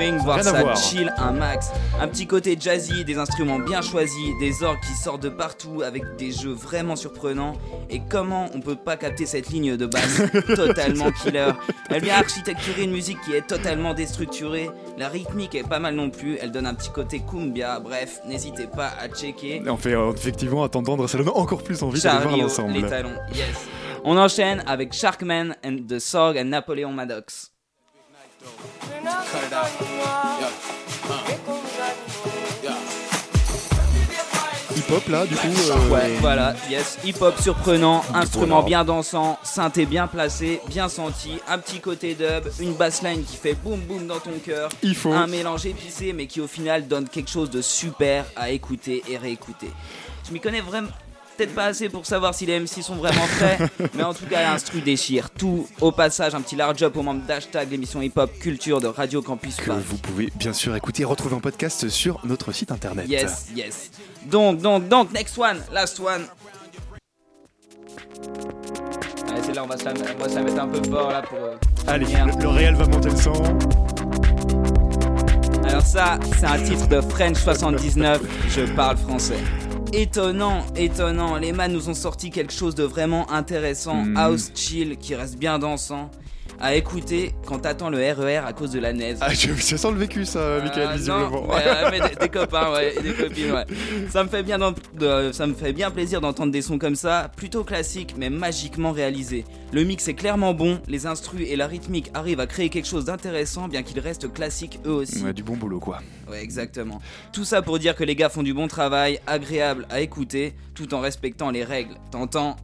Swing, voir ça voir. chill un max. Un petit côté jazzy, des instruments bien choisis, des orgues qui sortent de partout avec des jeux vraiment surprenants. Et comment on peut pas capter cette ligne de basse [LAUGHS] totalement killer? Elle vient architecturer une musique qui est totalement déstructurée. La rythmique est pas mal non plus, elle donne un petit côté cumbia. Bref, n'hésitez pas à checker. En fait, euh, effectivement, à t'entendre, ça donne encore plus envie d'aller voir l'ensemble. les talons, yes. On enchaîne avec Sharkman and the Sorg and Napoleon Maddox. Hip-hop là, du coup. euh, Ouais, voilà, yes, hip-hop surprenant, instrument bien dansant, synthé bien placé, bien senti, un petit côté dub, une bassline qui fait boum boum dans ton cœur, Il faut. un mélange épicé mais qui au final donne quelque chose de super à écouter et réécouter. Je m'y connais vraiment peut-être pas assez pour savoir si les MC sont vraiment frais, [LAUGHS] mais en tout cas l'instru déchire tout. Au passage, un petit large up aux membres d'hashtag l'émission hip-hop culture de Radio Campus Que Paris. vous pouvez bien sûr écouter et retrouver en podcast sur notre site internet. Yes, yes. Donc, donc, donc, next one, last one. Allez, c'est là, on va, se la, on va se la mettre un peu fort là pour. euh, Allez, le, le réel va monter le son. Alors, ça, c'est un titre de French 79. Je parle français. Étonnant, étonnant. Les man nous ont sorti quelque chose de vraiment intéressant. Mm. House chill qui reste bien dansant. À écouter quand t'attends le RER à cause de la neige. Ah, ça sent le vécu, ça, Michael, Ah, visiblement. non, mais, euh, mais des, des [LAUGHS] copains, ouais, et des copines, ouais. Ça me fait bien, de- ça me fait bien plaisir d'entendre des sons comme ça, plutôt classiques, mais magiquement réalisés. Le mix est clairement bon, les instrus et la rythmique arrivent à créer quelque chose d'intéressant, bien qu'ils restent classiques eux aussi. Ouais, du bon boulot, quoi. Ouais, exactement. Tout ça pour dire que les gars font du bon travail, agréable à écouter, tout en respectant les règles. T'entends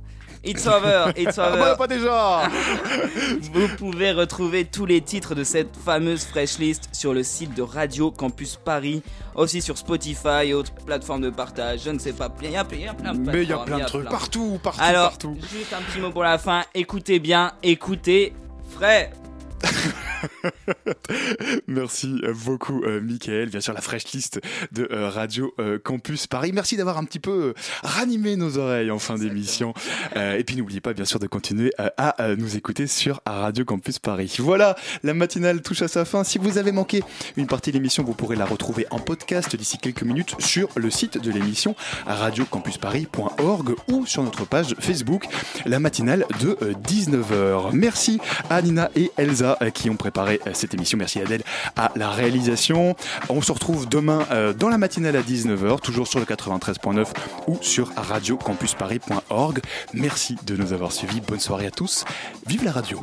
It's over, it's Ah over. bah, pas déjà [LAUGHS] Vous pouvez retrouver tous les titres de cette fameuse fresh list sur le site de Radio Campus Paris, aussi sur Spotify et autres plateformes de partage. Je ne sais pas, il y a, a plein de Mais il y a plein de trucs plein. partout, partout, Alors, partout. juste un petit mot pour la fin. Écoutez bien, écoutez, frais. [LAUGHS] Merci beaucoup, euh, Michael. Bien sûr, la fresh list de euh, Radio euh, Campus Paris. Merci d'avoir un petit peu euh, ranimé nos oreilles en fin d'émission. Et puis, n'oubliez pas, bien sûr, de continuer à nous écouter sur Radio Campus Paris. Voilà, la matinale touche à sa fin. Si vous avez manqué une partie de l'émission, vous pourrez la retrouver en podcast d'ici quelques minutes sur le site de l'émission radiocampusparis.org ou sur notre page Facebook, la matinale de 19h. Merci à Nina et Elsa euh, qui ont préparé euh, cette émission. Merci Adèle à la réalisation. On se retrouve demain euh, dans la matinale à 19h, toujours sur le 93.9 ou sur radiocampusparis.org. Merci de nous avoir suivis. Bonne soirée à tous. Vive la radio.